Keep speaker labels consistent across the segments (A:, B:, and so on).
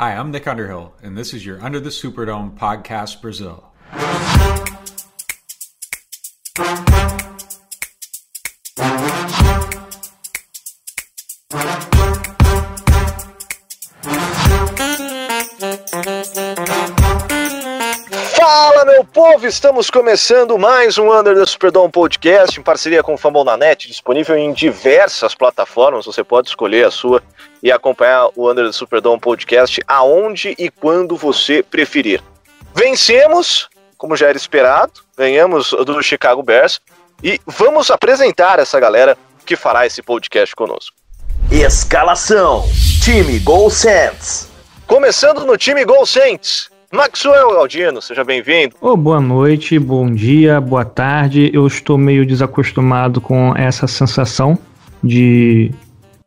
A: Hi, I'm Nick Underhill, and this is your Under the Superdome podcast Brazil.
B: Povo! Estamos começando mais um Under the Superdome Podcast em parceria com o Fambonanet, disponível em diversas plataformas. Você pode escolher a sua e acompanhar o Under the Superdome Podcast aonde e quando você preferir. Vencemos, como já era esperado, ganhamos do Chicago Bears e vamos apresentar essa galera que fará esse podcast conosco.
C: Escalação: Time Gol Saints.
B: Começando no time Gol Saints, Maxwell Galdino, seja bem-vindo.
D: Oh, boa noite, bom dia, boa tarde. Eu estou meio desacostumado com essa sensação de,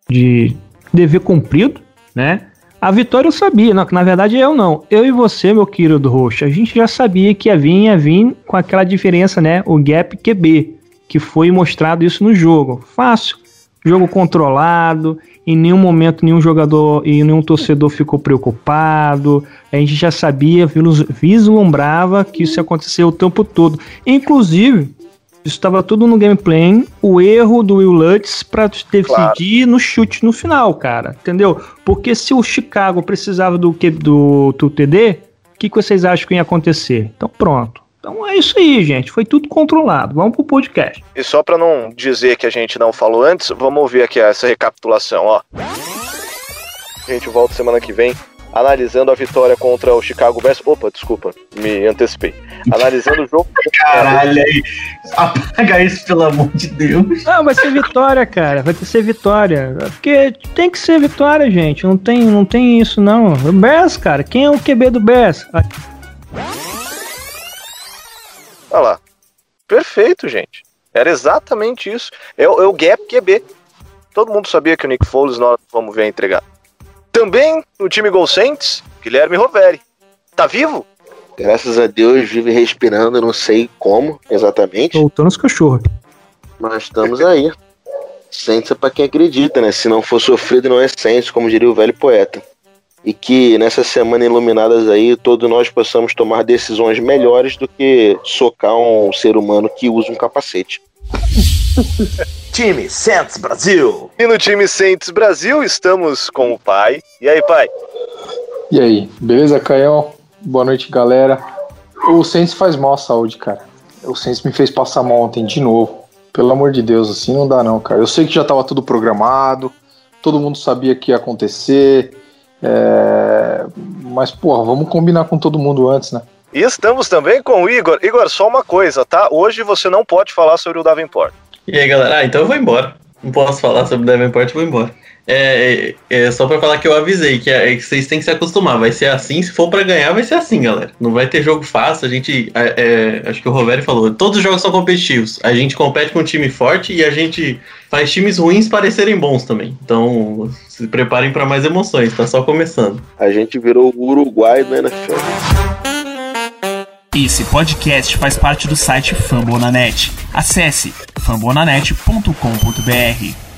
D: de dever cumprido, né? A vitória eu sabia, não, na verdade eu não. Eu e você, meu querido Roxo, a gente já sabia que ia vir, ia vir com aquela diferença, né? O gap QB, que foi mostrado isso no jogo. Fácil, jogo controlado, em nenhum momento nenhum jogador e nenhum torcedor ficou preocupado. A gente já sabia, vislumbrava que isso ia acontecer o tempo todo. Inclusive, isso estava tudo no gameplay, o erro do Will Lutz para decidir claro. no chute no final, cara. Entendeu? Porque se o Chicago precisava do que do, do TD, o que, que vocês acham que ia acontecer? Então pronto. Então é isso aí, gente. Foi tudo controlado. Vamos pro podcast.
B: E só para não dizer que a gente não falou antes, vamos ouvir aqui essa recapitulação, ó. A gente volta semana que vem analisando a vitória contra o Chicago Bears. Opa, desculpa, me antecipei. Analisando o jogo.
E: Caralho, aí. Apaga isso, pelo amor de Deus.
D: Não, vai ser vitória, cara. Vai ter ser vitória. Porque tem que ser vitória, gente. Não tem, não tem isso, não. O Bears, cara. Quem é o QB do Bears?
B: Olha lá. Perfeito, gente. Era exatamente isso. É, é o gap QB. Todo mundo sabia que o Nick Foles nós vamos ver entregar. Também no time Gol Saints, Guilherme Roveri. Tá vivo?
F: Graças a Deus, vive respirando, não sei como exatamente.
D: Voltando os cachorros.
F: Mas estamos aí. Saints é pra quem acredita, né? Se não for sofrido, não é Saints, como diria o velho poeta. E que nessa semana iluminadas aí, todos nós possamos tomar decisões melhores do que socar um ser humano que usa um capacete.
C: time Saints Brasil.
B: E no time Saints Brasil estamos com o pai. E aí, pai?
G: E aí, beleza, Caio? Boa noite, galera. O Saints faz mal à saúde, cara. O Saints me fez passar mal ontem de novo. Pelo amor de Deus, assim não dá não, cara. Eu sei que já tava tudo programado, todo mundo sabia que ia acontecer. É... Mas, porra, vamos combinar com todo mundo antes, né?
B: E estamos também com o Igor. Igor, só uma coisa, tá? Hoje você não pode falar sobre o Davenport.
E: E aí, galera? Ah, então eu vou embora. Não posso falar sobre o Davenport, vou embora. É, é, é só pra falar que eu avisei, que, é, que, vocês têm que se acostumar. Vai ser assim, se for para ganhar, vai ser assim, galera. Não vai ter jogo fácil. A gente. É, é, acho que o Roveri falou, todos os jogos são competitivos. A gente compete com um time forte e a gente faz times ruins parecerem bons também. Então, se preparem para mais emoções, tá só começando.
F: A gente virou o Uruguai do NFL.
H: Esse podcast faz parte do site Fambonanet. Acesse fambonanet.com.br.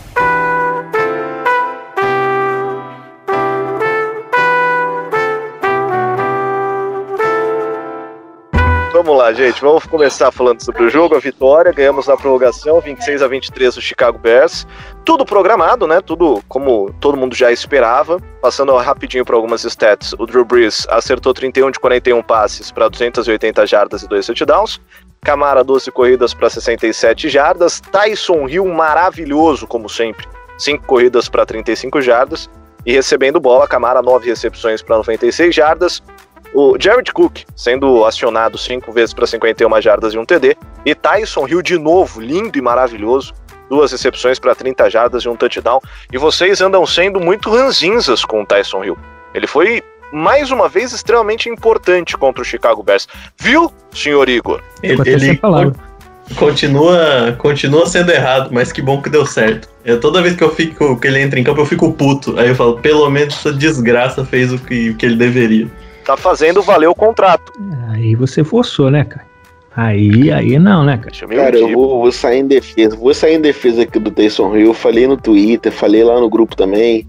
B: Vamos lá, gente. Vamos começar falando sobre o jogo, a vitória. Ganhamos na prorrogação, 26 a 23 do Chicago Bears. Tudo programado, né? Tudo como todo mundo já esperava. Passando rapidinho para algumas stats, o Drew Brees acertou 31 de 41 passes para 280 jardas e 2 touchdowns. Camara, 12 corridas para 67 jardas. Tyson Hill, maravilhoso, como sempre. 5 corridas para 35 jardas. E recebendo bola, Camara, 9 recepções para 96 jardas. O Jared Cook sendo acionado 5 vezes para 51 jardas e um TD. E Tyson Hill de novo, lindo e maravilhoso. Duas recepções para 30 jardas e um touchdown. E vocês andam sendo muito ranzinzas com o Tyson Hill. Ele foi mais uma vez extremamente importante contra o Chicago Bears. Viu, senhor Igor?
E: Ele, ele continua, continua sendo errado, mas que bom que deu certo. Eu, toda vez que eu fico que ele entra em campo, eu fico puto. Aí eu falo, pelo menos essa desgraça fez o que, o que ele deveria.
B: Tá fazendo valer o contrato.
D: Aí você forçou, né, cara? Aí, aí não, né, cara?
F: Cara, eu vou, vou, sair em defesa. Vou sair em defesa aqui do Taysom Hill. Eu falei no Twitter, falei lá no grupo também.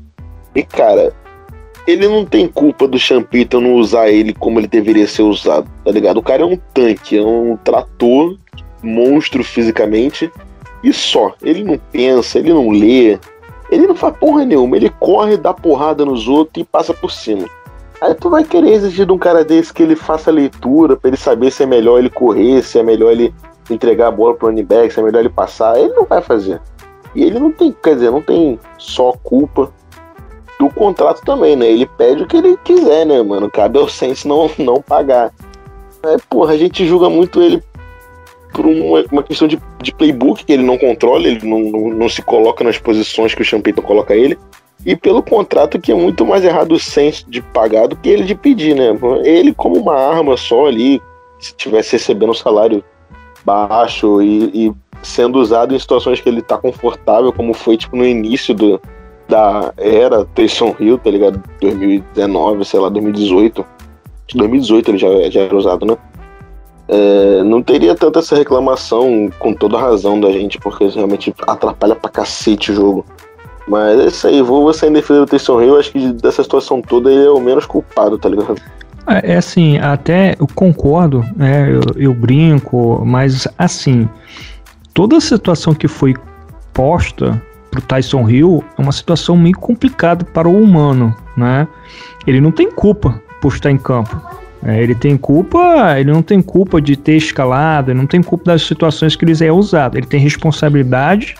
F: E, cara, ele não tem culpa do Champito não usar ele como ele deveria ser usado, tá ligado? O cara é um tanque, é um trator, monstro fisicamente, e só. Ele não pensa, ele não lê, ele não faz porra nenhuma, ele corre, dá porrada nos outros e passa por cima. Aí tu vai querer exigir de um cara desse que ele faça leitura pra ele saber se é melhor ele correr, se é melhor ele entregar a bola pro running back, se é melhor ele passar. Ele não vai fazer. E ele não tem, quer dizer, não tem só culpa do contrato também, né? Ele pede o que ele quiser, né, mano? Cabe ao Saints não, não pagar. É, porra, a gente julga muito ele por uma, uma questão de, de, playbook que ele não controla, ele não, não, não, se coloca nas posições que o Champeyton coloca ele. E pelo contrato que é muito mais errado o Saints de pagar do que ele de pedir, né? Ele como uma arma só ali, se estivesse recebendo um salário baixo e, e sendo usado em situações que ele tá confortável, como foi tipo no início do, da era Taysom Hill, tá ligado? 2019, sei lá, 2018. 2018 ele já, já era usado, né? É, não teria tanta essa reclamação com toda razão da gente, porque realmente atrapalha pra cacete o jogo. Mas é isso aí, vou você em defesa do Taysom Hill, acho que dessa situação toda ele é o menos culpado, tá ligado?
D: É, é assim, até eu concordo, né? Eu, eu brinco, mas assim, toda a situação que foi posta pro Tyson Hill é uma situação meio complicada para o humano, né? Ele não tem culpa por estar em campo. É, ele tem culpa, ele não tem culpa de ter escalado, ele não tem culpa das situações que ele é usado. Ele tem responsabilidade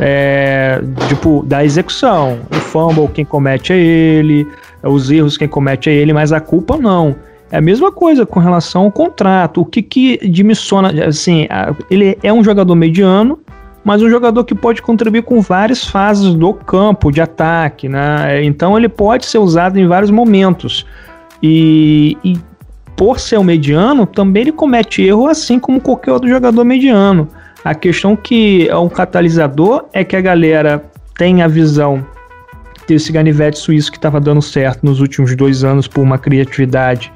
D: é, tipo, da execução. O fumble quem comete é ele, os erros quem comete é ele, mas a culpa não. É a mesma coisa com relação ao contrato. O que que dimissiona, assim, ele é um jogador mediano, mas um jogador que pode contribuir com várias fases do campo de ataque, né? Então ele pode ser usado em vários momentos. E, e por ser um mediano, também ele comete erro assim como qualquer outro jogador mediano. A questão que é um catalisador é que a galera tem a visão desse ganivete suíço que estava dando certo nos últimos dois anos por uma criatividade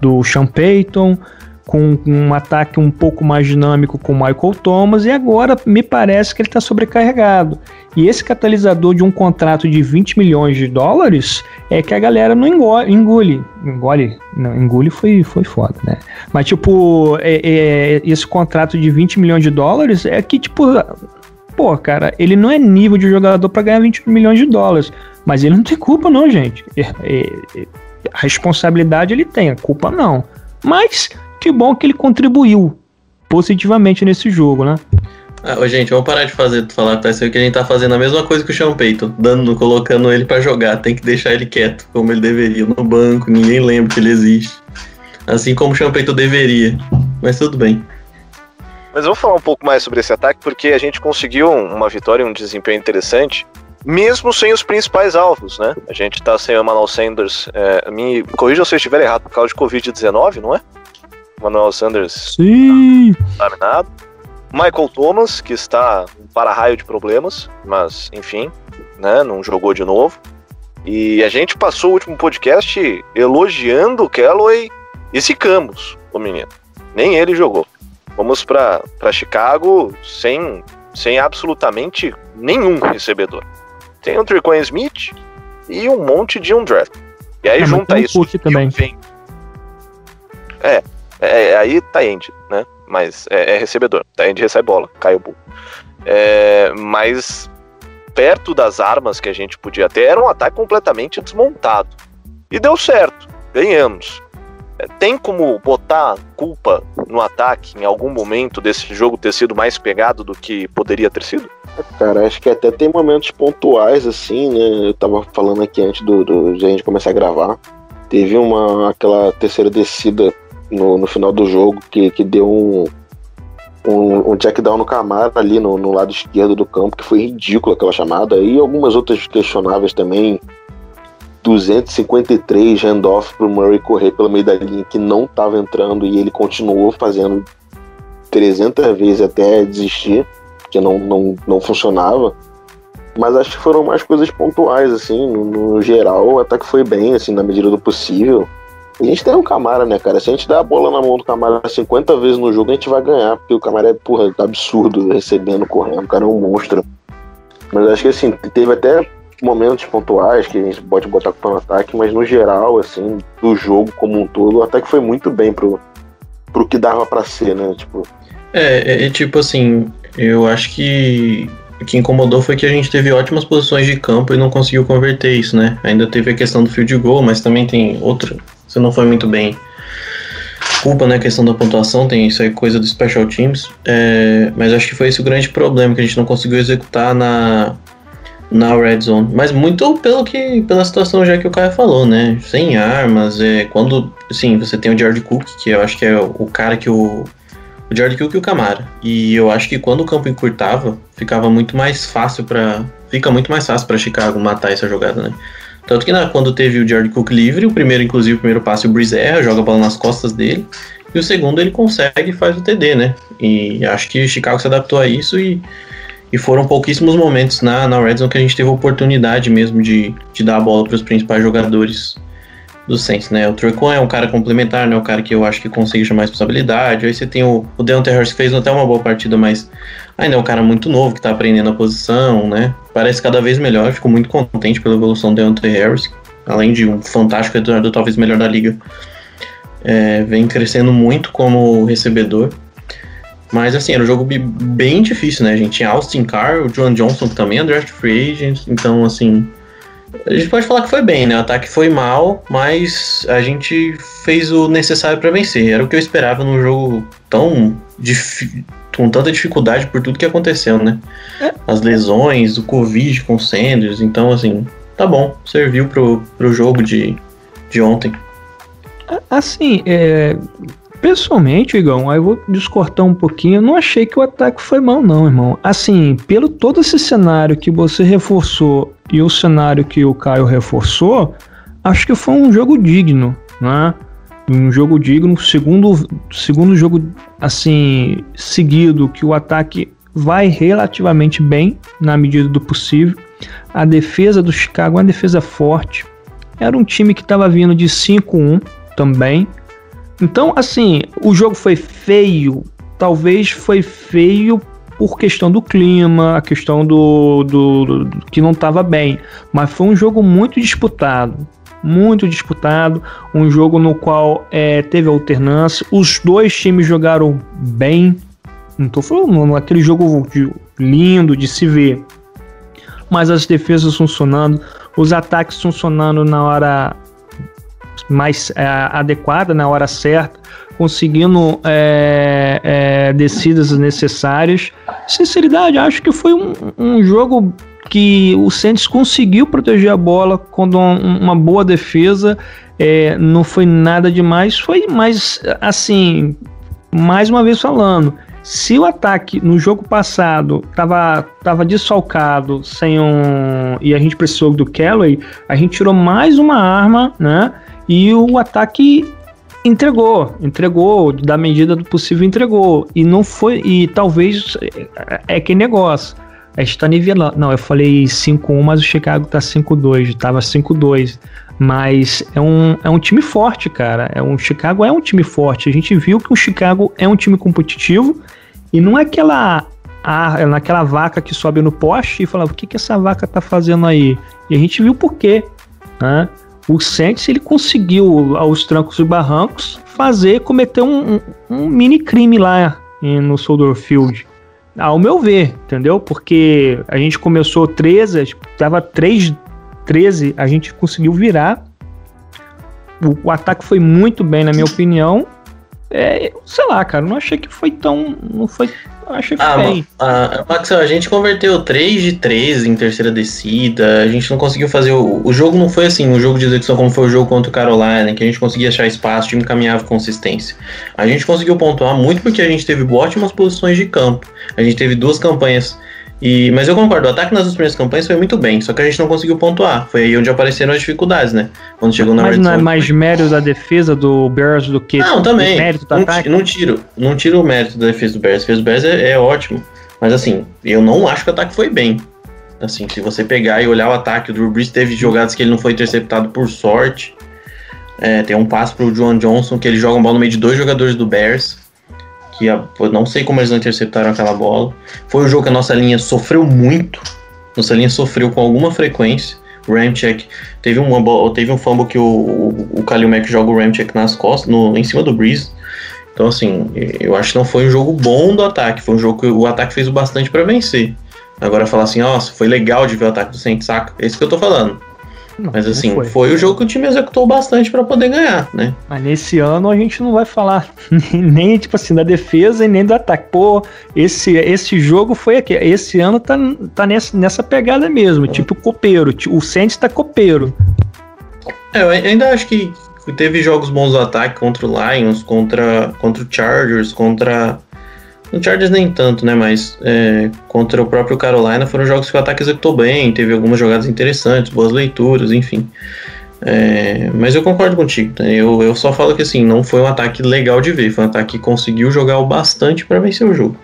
D: do Sean Payton, com um ataque um pouco mais dinâmico com Michael Thomas, e agora me parece que ele está sobrecarregado. E esse catalisador de um contrato de 20 milhões de dólares é que a galera não engole. Engole. engole não, engole foi, foi foda, né? Mas, tipo, é, é, esse contrato de 20 milhões de dólares é que, tipo, pô, cara, ele não é nível de jogador para ganhar 20 milhões de dólares. Mas ele não tem culpa, não, gente. É, é, é, a responsabilidade ele tem, a culpa não. Mas que bom que ele contribuiu positivamente nesse jogo, né?
E: Ah, gente, vamos parar de fazer, falar tá, isso que a gente tá fazendo a mesma coisa que o Sean Payton, dando, colocando ele para jogar, tem que deixar ele quieto, como ele deveria, no banco, ninguém lembra que ele existe. Assim como o Sean Payton deveria, mas tudo bem.
B: Mas eu vou falar um pouco mais sobre esse ataque, porque a gente conseguiu uma vitória e um desempenho interessante, mesmo sem os principais alvos, né? A gente tá sem o Emmanuel Sanders, é, me corrija se eu estiver errado, por causa de Covid-19, não é? Manuel Sanders
D: Sim.
B: contaminado. Michael Thomas, que está um para-raio de problemas, mas enfim, né, não jogou de novo. E a gente passou o último podcast elogiando o Callaway e secamos o menino. Nem ele jogou. Vamos para Chicago sem, sem absolutamente nenhum recebedor. Tem o Tricoin Smith e um monte de um draft. E aí
D: É,
B: junta isso.
D: Também.
B: vem- É, é, é, aí tá end, né? Mas é, é recebedor. Tá end recebe bola, cai o bull. É, mas perto das armas que a gente podia ter, era um ataque completamente desmontado. E deu certo, ganhamos. É, Tem como botar culpa no ataque em algum momento desse jogo ter sido mais pegado do que poderia ter sido?
F: Cara, acho que até tem momentos pontuais, assim, né? Eu tava falando aqui antes do, do- de a gente começar a gravar. Teve uma aquela terceira descida no, no final do jogo que, que deu um, um, um check down no Camara ali no, no lado esquerdo do campo, que foi ridículo aquela chamada. E algumas outras questionáveis também. 253 handoff pro Murray correr pelo meio da linha que não tava entrando e ele continuou fazendo 300 vezes até desistir, que não, não, não funcionava. Mas acho que foram mais coisas pontuais, assim, no, no geral, o ataque foi bem, assim, na medida do possível. A gente tem um Camara, né, cara? Se a gente der a bola na mão do Camara 50 vezes no jogo, a gente vai ganhar, porque o Camara é, porra, absurdo recebendo, correndo, o cara é um monstro. Mas acho que, assim, teve até momentos pontuais que a gente pode botar o ataque, mas no geral, assim, do jogo como um todo, o ataque foi muito bem pro, pro que dava para ser, né? Tipo.
E: É, é, é, tipo assim, eu acho que o que incomodou foi que a gente teve ótimas posições de campo e não conseguiu converter isso, né? Ainda teve a questão do field goal, mas também tem outro. Você não foi muito bem. Culpa, né? A questão da pontuação, tem isso aí, coisa do Special Teams. É, mas acho que foi esse o grande problema, que a gente não conseguiu executar na, na Red Zone. Mas muito pelo que, pela situação já que o cara falou, né? Sem armas, é, quando. Sim, você tem o George Cook, que eu acho que é o cara que o o George Cook e o Camara. E eu acho que quando o campo encurtava, ficava muito mais fácil para fica muito mais fácil para Chicago matar essa jogada, né? Tanto que na, quando teve o George Cook livre, o primeiro, inclusive, o primeiro passe o Breeze erra, joga a bola nas costas dele, e o segundo ele consegue e faz o TD, né? E acho que Chicago se adaptou a isso e, e foram pouquíssimos momentos na, na Red Zone que a gente teve oportunidade mesmo de, de dar a bola para os principais jogadores do Saints, né? O Tricon é um cara complementar, né? O cara que eu acho que consegue chamar responsabilidade. Aí você tem o, o Deontay Harris que fez até uma boa partida, mas ainda é um cara muito novo que tá aprendendo a posição, né? Parece cada vez melhor. Fico muito contente pela evolução do Deontay Harris, além de um fantástico retornador, talvez melhor da liga. É, vem crescendo muito como recebedor. Mas assim, era um jogo bem difícil, né? A gente tinha Austin Carr, o John Johnson que também é draft free agent, então assim, a gente pode falar que foi bem, né? O ataque foi mal, mas a gente fez o necessário para vencer. Era o que eu esperava num jogo tão com tanta dificuldade por tudo que aconteceu, né? É. As lesões, o Covid com o Sanders, então assim, tá bom, serviu pro, pro jogo de, de ontem.
D: Assim, é, Pessoalmente, Igão, aí eu vou discortar um pouquinho. Eu não achei que o ataque foi mal, não, irmão. Assim, pelo todo esse cenário que você reforçou e o cenário que o Caio reforçou, acho que foi um jogo digno, né? Um jogo digno, segundo, segundo jogo assim seguido que o ataque vai relativamente bem na medida do possível. A defesa do Chicago é uma defesa forte. Era um time que estava vindo de 5-1 também. Então, assim, o jogo foi feio. Talvez foi feio por questão do clima, a questão do, do, do, do que não estava bem. Mas foi um jogo muito disputado. Muito disputado. Um jogo no qual é, teve alternância. Os dois times jogaram bem. Não estou falando aquele jogo lindo de se ver. Mas as defesas funcionando, os ataques funcionando na hora mais é, adequada, na hora certa, conseguindo é, é, descidas necessárias. Sinceridade, acho que foi um, um jogo que o Santos conseguiu proteger a bola com uma boa defesa. É, não foi nada demais, foi mais assim, mais uma vez falando. Se o ataque no jogo passado estava tava desfalcado sem um. e a gente precisou do Kelly, a gente tirou mais uma arma, né? E o ataque entregou, entregou, da medida do possível entregou. E não foi, e talvez é, é que negócio. A gente tá nivelando. Não, eu falei 5-1, mas o Chicago tá 5-2, tava 5-2. Mas é um, é um time forte, cara. É um Chicago é um time forte. A gente viu que o Chicago é um time competitivo e não é aquela a, naquela vaca que sobe no poste e fala, o que que essa vaca tá fazendo aí? E a gente viu por quê, né? o Saints ele conseguiu, aos trancos e barrancos, fazer, cometer um, um, um mini crime lá no Soldier Field. Ao meu ver, entendeu? Porque a gente começou 13, tava 3, 13, a gente conseguiu virar. O, o ataque foi muito bem, na minha opinião. É, sei lá, cara, não achei que foi tão. Não foi Achei que ah, bem.
E: Ah, a gente converteu 3 de 13 em terceira descida. A gente não conseguiu fazer. O, o jogo não foi assim, um jogo de execução como foi o jogo contra o Carolina, que a gente conseguia achar espaço, o time caminhava com consistência. A gente conseguiu pontuar muito porque a gente teve ótimas posições de campo. A gente teve duas campanhas e, mas eu concordo, o ataque nas duas primeiras campanhas foi muito bem, só que a gente não conseguiu pontuar. Foi aí onde apareceram as dificuldades, né? Quando chegou na
D: Mas não é mais mérito da defesa do Bears do que
E: não, também. mérito do não, ataque? Não tiro, não tiro o mérito da defesa do Bears. A defesa do Bears é, é ótimo. Mas assim, eu não acho que o ataque foi bem. Assim, se você pegar e olhar o ataque, o Drew Brees teve jogadas que ele não foi interceptado por sorte. É, tem um passo pro John Johnson que ele joga uma bola no meio de dois jogadores do Bears que eu não sei como eles não interceptaram aquela bola. Foi um jogo que a nossa linha sofreu muito, Nossa linha sofreu com alguma frequência. O Ramcheck teve um, teve um fumble que o, o, o Kalil Mack joga o Ramcheck nas costas, no, em cima do Breeze. Então, assim, eu acho que não foi um jogo bom do ataque. Foi um jogo que o ataque fez o bastante para vencer. Agora falar assim, nossa, foi legal de ver o ataque do Saints, saca? É isso que eu tô falando. Não, Mas assim, foi. foi. o jogo que o time executou bastante para poder ganhar, né?
D: Mas nesse ano a gente não vai falar nem, tipo assim, da defesa e nem do ataque. Pô, esse, esse jogo foi aqui. Esse ano tá, tá nessa, nessa pegada mesmo, tipo copeiro. O Saints tá copeiro.
E: É, eu ainda acho que teve jogos bons do ataque contra o Lions, contra, contra o Chargers, contra no Chargers nem tanto, né? Mas é, contra o próprio Carolina foram jogos que o ataque executou bem, teve algumas jogadas interessantes, boas leituras, enfim. É, mas eu concordo contigo, né? eu, eu só falo que assim, não foi um ataque legal de ver, foi um ataque que conseguiu jogar o bastante para vencer o jogo.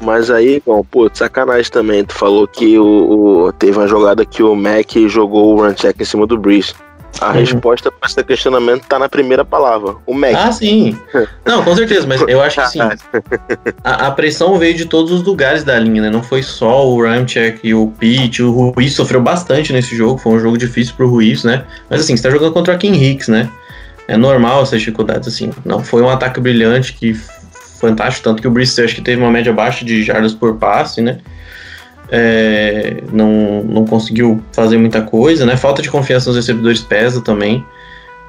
F: Mas aí, bom, pô, sacanagem também. Tu falou que o, o, teve uma jogada que o Mac jogou o run check em cima do Breeze. A uhum. resposta para esse questionamento está na primeira palavra, o Mac.
E: Ah, sim. Não, com certeza, mas eu acho que sim. A, a, pressão veio de todos os lugares da linha, né? Não foi só o Ramchek e o Pete. O Ruiz sofreu bastante nesse jogo, foi um jogo difícil pro Ruiz, né? Mas assim, você tá jogando contra o Kim Hicks, né? É normal essas dificuldades, assim. Não foi um ataque brilhante que fantástico, tanto que o Brice acho que teve uma média baixa de jardas por passe, né? É, não, não conseguiu fazer muita coisa, né? Falta de confiança nos recebedores pesa também.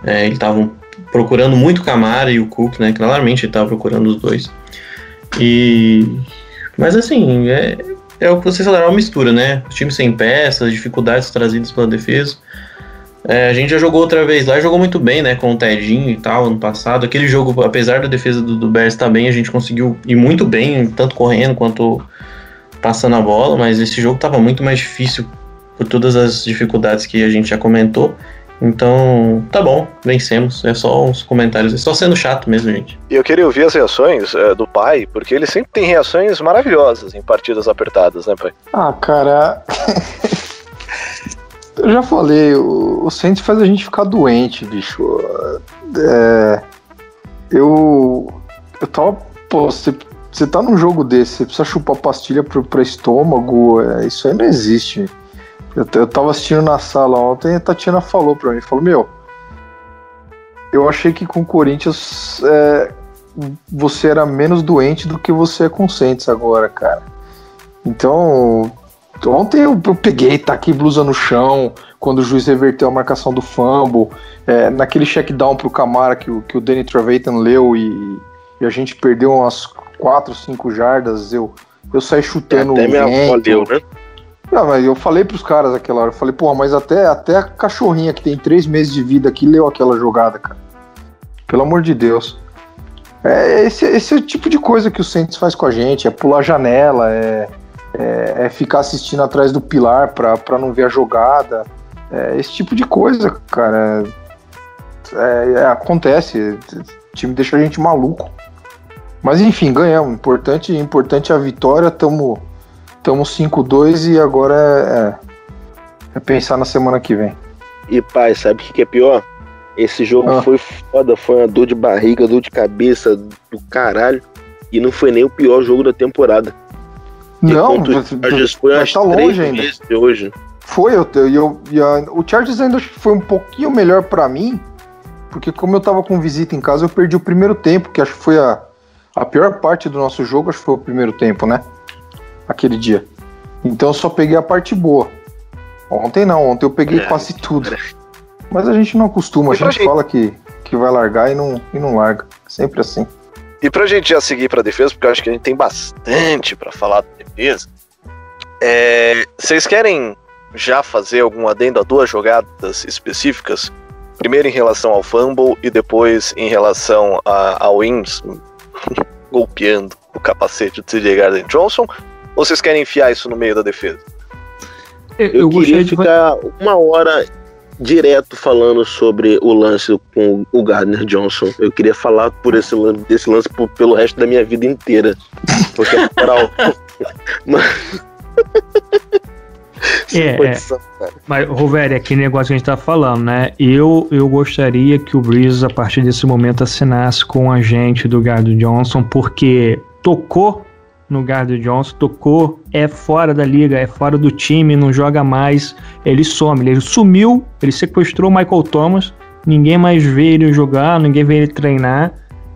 E: É, eles estavam procurando muito o Camara e o Cook, né? Claramente ele estava procurando os dois. E mas assim, é, é o que vocês falaram, é uma mistura, né? O time sem peças, dificuldades trazidas pela defesa. É, a gente já jogou outra vez lá, jogou muito bem, né? Com o Tedinho e tal, ano passado. Aquele jogo, apesar da defesa do, do Bears estar bem, a gente conseguiu ir muito bem, tanto correndo quanto passando a bola, mas esse jogo estava muito mais difícil por todas as dificuldades que a gente já comentou. Então, tá bom, vencemos. É só uns comentários, é só sendo chato mesmo, gente.
B: E eu queria ouvir as reações é, do pai, porque ele sempre tem reações maravilhosas em partidas apertadas, né, pai?
G: Ah, cara. eu já falei, o, o Saints faz a gente ficar doente, bicho. É, eu. Eu tava. Pô, você você tá num jogo desse, você precisa chupar pastilha pro, pro estômago, é, isso aí não existe. Eu, eu tava assistindo na sala ontem e a Tatiana falou pra mim, falou, meu, eu achei que com o Corinthians é, você era menos doente do que você é com o Saints agora, cara. Então, ontem eu, eu peguei, taquei blusa no chão, quando o juiz reverteu a marcação do fumble, é, naquele check down pro Camara que, que o Danny Trevathan leu e, e a gente perdeu umas 4, 5 jardas, eu, eu saí chutando
F: até o minha vento. Deu, né?
G: Não, mas eu falei pros caras aquela hora, eu falei, pô, mas até, até a cachorrinha que tem 3 meses de vida aqui leu aquela jogada, cara. Pelo amor de Deus. É, esse, esse é o tipo de coisa que o Santos faz com a gente, é pular janela, é, é, é ficar assistindo atrás do pilar pra, pra não ver a jogada. É, esse tipo de coisa, cara. É, é, acontece. O time deixa a gente maluco. Mas enfim, ganhamos. Importante, importante a vitória. Estamos tamo 5-2 e agora é, é, é, pensar na semana que vem.
F: E pai, sabe o que, que é pior? Esse jogo ah. foi foda, foi uma dor de barriga, dor de cabeça do caralho. E não foi nem o pior jogo da temporada.
G: Não, mas, foi mas tá longe ainda.
F: Hoje.
G: Foi, eu, eu, eu, o Chargers ainda foi um pouquinho melhor para mim, porque como eu tava com visita em casa, eu perdi o primeiro tempo, que acho que foi a, a pior parte do nosso jogo acho que foi o primeiro tempo, né? Aquele dia. Então eu só peguei a parte boa. Ontem não, ontem eu peguei é, quase tudo. Mas a gente não acostuma, a gente, gente fala que, que vai largar e não, e não larga. Sempre assim.
B: E pra gente já seguir pra defesa, porque eu acho que a gente tem bastante para falar da defesa. É, vocês querem já fazer algum adendo a duas jogadas específicas? Primeiro em relação ao fumble e depois em relação ao wins golpeando o capacete do CJ Garden Johnson? Ou vocês querem enfiar isso no meio da defesa?
F: Eu, eu queria de... ficar uma hora direto falando sobre o lance com o Gardner Johnson. Eu queria falar por esse lance, desse lance por, pelo resto da minha vida inteira. Porque é moral. Mas...
D: É, é. Mas, Roveri, aquele negócio que a gente tá falando, né? Eu, eu gostaria que o Breeze, a partir desse momento, assinasse com o agente do Gardner Johnson, porque tocou no Gardner Johnson, tocou, é fora da liga, é fora do time, não joga mais, ele some, ele sumiu, ele sequestrou o Michael Thomas, ninguém mais vê ele jogar, ninguém vê ele treinar.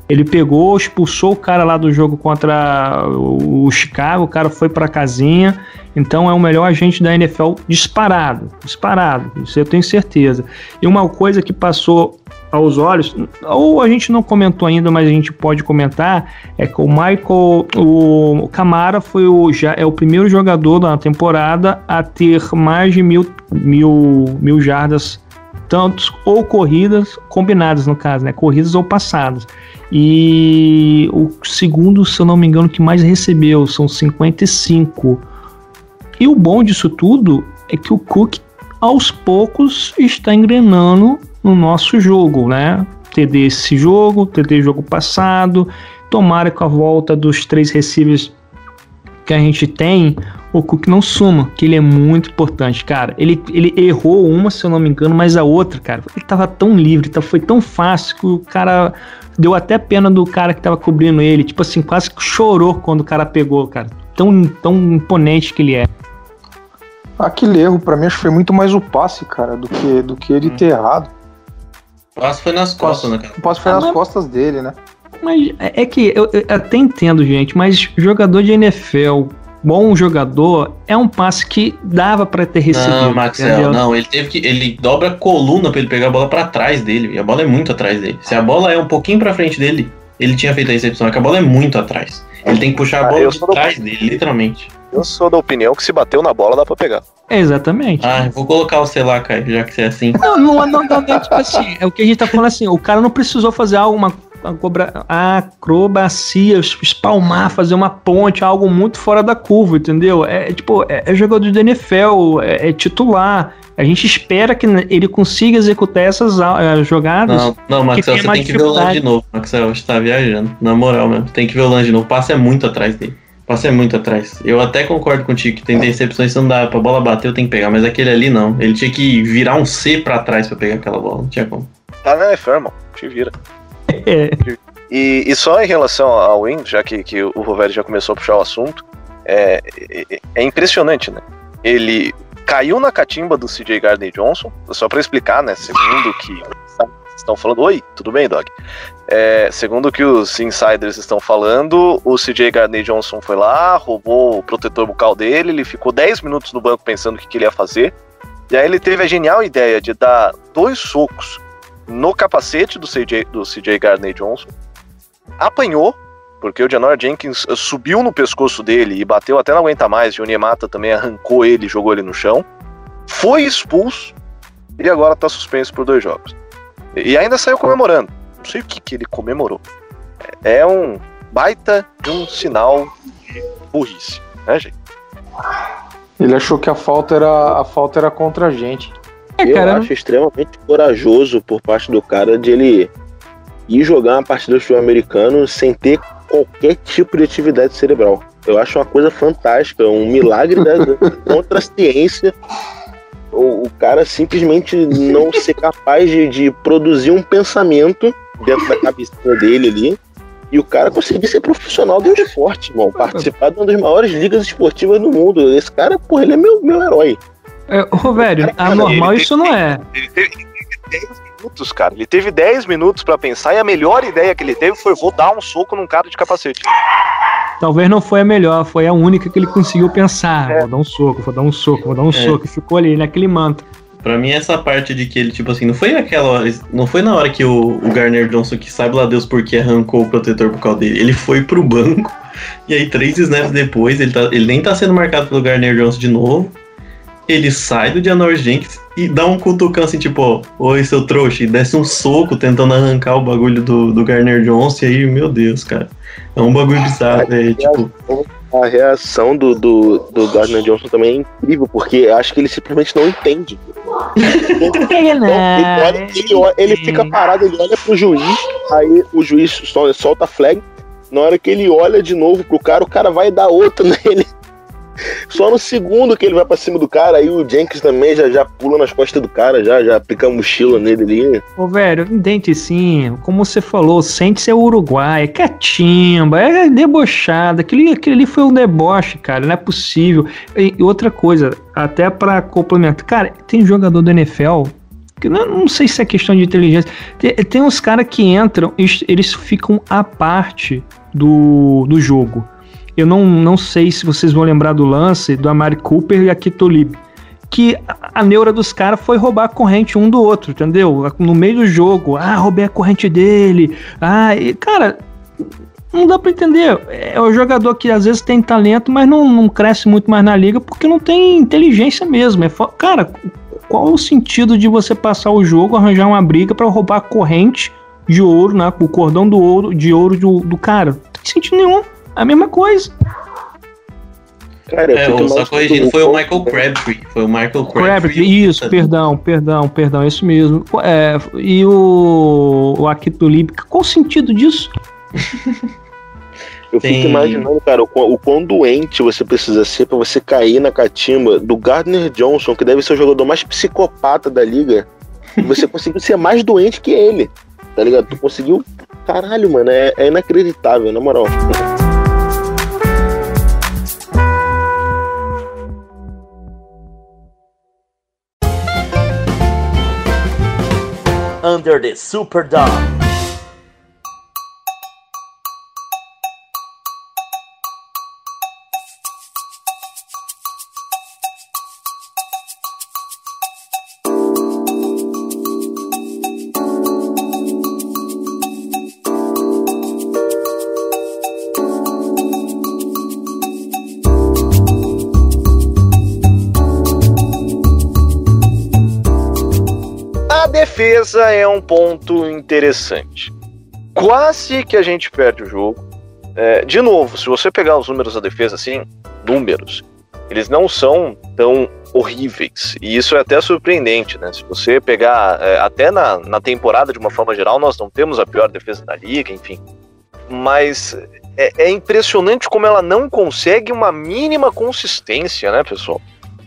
D: Ele pegou, expulsou o cara lá do jogo contra o Chicago, o cara foi pra casinha. Então é o melhor agente da NFL disparado, disparado, isso eu tenho certeza. E uma coisa que passou aos olhos, ou a gente não comentou ainda, mas a gente pode comentar, é que o Michael, o Camara foi o, já, é o primeiro jogador da temporada a ter mais de mil, mil, mil jardas, tantos ou corridas, combinadas no caso, né? Corridas ou passadas. E o segundo, se eu não me engano, que mais recebeu são 55. E o bom disso tudo é que o Cook aos poucos está engrenando no nosso jogo, né? TD esse jogo, TD jogo passado. Tomara com a volta dos três receivers que a gente tem, o Cook não suma, que ele é muito importante, cara. Ele, ele errou uma, se eu não me engano, mas a outra, cara, ele tava tão livre, tá, foi tão fácil que o cara deu até pena do cara que tava cobrindo ele, tipo assim, quase que chorou quando o cara pegou, cara. Tão, tão imponente que ele é.
G: Aquele erro, pra mim, acho que foi muito mais o passe, cara, do que, do que ele ter errado.
E: O passe foi nas costas, né, cara?
G: O passe foi
D: Ah,
G: nas
D: mas-
G: costas dele, né?
D: Mas é é que eu, eu até entendo, gente, mas jogador de NFL, bom jogador, é um passe que dava pra ter recebido.
E: Não, Maxwell,
D: entendeu?
E: não, ele teve que. Ele dobra a coluna pra ele pegar a bola pra trás dele. E a bola é muito atrás dele. Se a bola é um pouquinho pra frente dele, ele tinha feito a recepção, é que a bola é muito atrás. Ele tem que puxar a
B: Ah,
E: bola
B: eu
E: de
B: sou do-
E: trás dele, literalmente.
B: Eu sou da opinião que se bateu na bola dá pra pegar.
D: Exatamente.
E: Ah, eu vou colocar o sei lá, Caio, já que você é assim.
D: Não, não, não, não, não, tipo assim, é o que a gente tá falando assim, o cara não precisou fazer alguma acrobacia, espalmar, fazer uma ponte, algo muito fora da curva, entendeu? É é, tipo, é, é jogador de NFL, é, é titular. A gente espera que ele consiga executar essas ah, jogadas.
E: Não, não, Maxwell,
D: tem
E: você tem que ver o lance
D: dificuldade.
E: de novo. Maxwell, você tá viajando. Na moral mesmo, tem que ver o lance de novo. O passe é muito atrás dele. O passe é muito atrás. Eu até concordo contigo que tem recepções que não dá pra bola bater, eu tenho que pegar. Mas aquele ali não. Ele tinha que virar um C pra trás pra pegar aquela bola. Não tinha como.
B: Tá na NFL, irmão. Te vira. E, e só em relação ao Win, já que, que o Roveri já começou a puxar o assunto, é, é, é impressionante, né? Ele caiu na catimba do CJ Gardner Johnson, só pra explicar, né? Segundo que estão falando. Oi, tudo bem, Dog? É, segundo que os insiders estão falando, o CJ Gardner Johnson foi lá, roubou o protetor bucal dele, ele ficou 10 minutos no banco pensando o que, que ele ia fazer. E aí ele teve a genial ideia de dar dois socos no capacete do CJ, do CJ Gardner Johnson, apanhou, porque o Janor Jenkins eh, subiu no pescoço dele e bateu até não aguenta mais, e o Niemata também arrancou ele e jogou ele no chão, foi expulso e agora tá suspenso por dois jogos. E e ainda saiu comemorando. Não sei o que, que ele comemorou. É é um baita de um sinal de burrice, né, gente?
G: Ele achou que a falta era, a falta era contra a gente.
D: É,
F: Eu
D: cara,
F: acho extremamente corajoso por parte do cara de ele ir jogar uma partida do americano sem ter qualquer tipo de atividade cerebral. Eu acho uma coisa fantástica, um milagre da, contra a ciência. O, o cara simplesmente não ser capaz de, de produzir um pensamento dentro da cabecinha dele ali. E o cara conseguir ser profissional do esporte, irmão. Participar de uma das maiores ligas esportivas do mundo. Esse cara, porra, ele é meu, meu herói.
D: É, Rovério,
B: Cara,
D: anormal isso não é.
B: Ele teve, ele teve 10 minutos, cara. Ele teve 10 minutos pra pensar e a melhor ideia que ele teve foi: vou dar um soco num cara de capacete.
D: Talvez não foi a melhor, foi a única que ele conseguiu pensar.
B: É.
D: Vou dar um soco, vou dar um soco, vou dar um soco. E ficou ali naquele manto.
E: Pra mim, essa parte de que ele, tipo assim, não foi aquela hora. Não foi na hora que o, o Garner Johnson, que sabe lá Deus por que arrancou o protetor bucal dele. Ele foi pro banco. E aí, três snaps depois, ele, tá, ele nem tá sendo marcado pelo Garner Johnson de novo. Ele sai do Janor Jenkins e dá um cutucão assim, tipo, ó, oi, seu trouxa, e desce um soco tentando arrancar o bagulho do, do Garner Johnson. E aí, meu Deus, cara. É um bagulho bizarro, velho. Tipo,
F: A reação do, do, do Gardner Johnson também é incrível, porque eu acho que ele simplesmente não entende. Então, ele, olha, ele, olha- ele fica parado, ele olha pro juiz, aí o juiz sol- solta a flag. Na hora que ele olha de novo pro cara, o cara vai dar outro nele. Só no segundo que ele vai pra cima do cara, aí o Jenkins também já, já pula nas costas do cara, já, já pica a mochila nele ali.
D: Ô, velho, dente sim, como você falou, sente-se é Uruguai, é catimba, é debochado. Aquele, aquele ali foi um deboche, cara, não é possível. E outra coisa, até pra complementar, cara, tem jogador do NFL. que Não, não sei se é questão de inteligência. Tem, tem uns caras que entram, eles, eles ficam à parte do, do jogo. Eu não, não sei se vocês vão lembrar do lance do Amari Cooper e a Kitolib. Que a, neura dos caras foi roubar a corrente um do outro, entendeu? No meio do jogo. Ah, roubei a corrente dele. Ah, e, cara, não dá pra entender. É o jogador que às vezes tem talento, mas não, não cresce muito mais na liga porque não tem inteligência mesmo. É cara, qual o sentido de você passar o jogo, arranjar uma briga pra roubar a corrente de ouro, né? O cordão do ouro, de ouro do, do cara? Não tem sentido nenhum. A mesma coisa.
F: Cara, eu
E: É, o só corrigindo, foi o Michael Crabtree. Foi o Michael Crabtree.
D: Crabtree, isso, perdão, perdão, perdão, isso mesmo. É, e o, o Akito Lib, qual o sentido disso?
F: Eu
E: Tem-
F: fico imaginando, cara, o, quão- o quão doente você precisa ser pra você cair na catimba do Gardner Johnson, que deve ser o jogador mais psicopata da liga. E você conseguiu ser mais doente que ele. Tá ligado? Tu conseguiu. Caralho, mano, é, é inacreditável, na moral.
C: Under the Superdome.
B: Defesa é um ponto interessante. Quase que a gente perde o jogo. É, de novo, se você pegar os números da defesa, assim, números, eles não são tão horríveis. E isso é até surpreendente, né? Se você pegar, é, até na, na temporada de uma forma geral, nós não temos a pior defesa da liga, enfim. Mas é, é impressionante como ela não consegue uma mínima consistência, né, pessoal?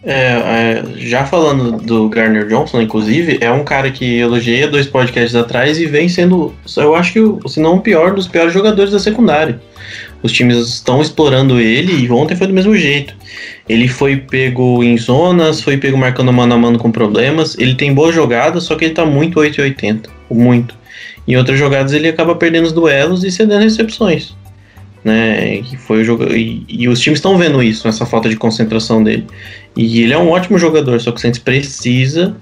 E: É, é, já falando do Garner Johnson, inclusive, é um cara que elogiei dois podcasts atrás e vem sendo, eu acho que, se não o pior, dos piores jogadores da secundária. Os times estão explorando ele e ontem foi do mesmo jeito. Ele foi pego em zonas, foi pego marcando mano a mano com problemas. Ele tem boas jogadas, só que ele tá muito 880. Muito. Em outras jogadas ele acaba perdendo os duelos e cedendo recepções. Né? Que foi o jogo... e, e os times estão vendo isso, essa falta de concentração dele. E ele é um ótimo jogador, só que o Saints precisa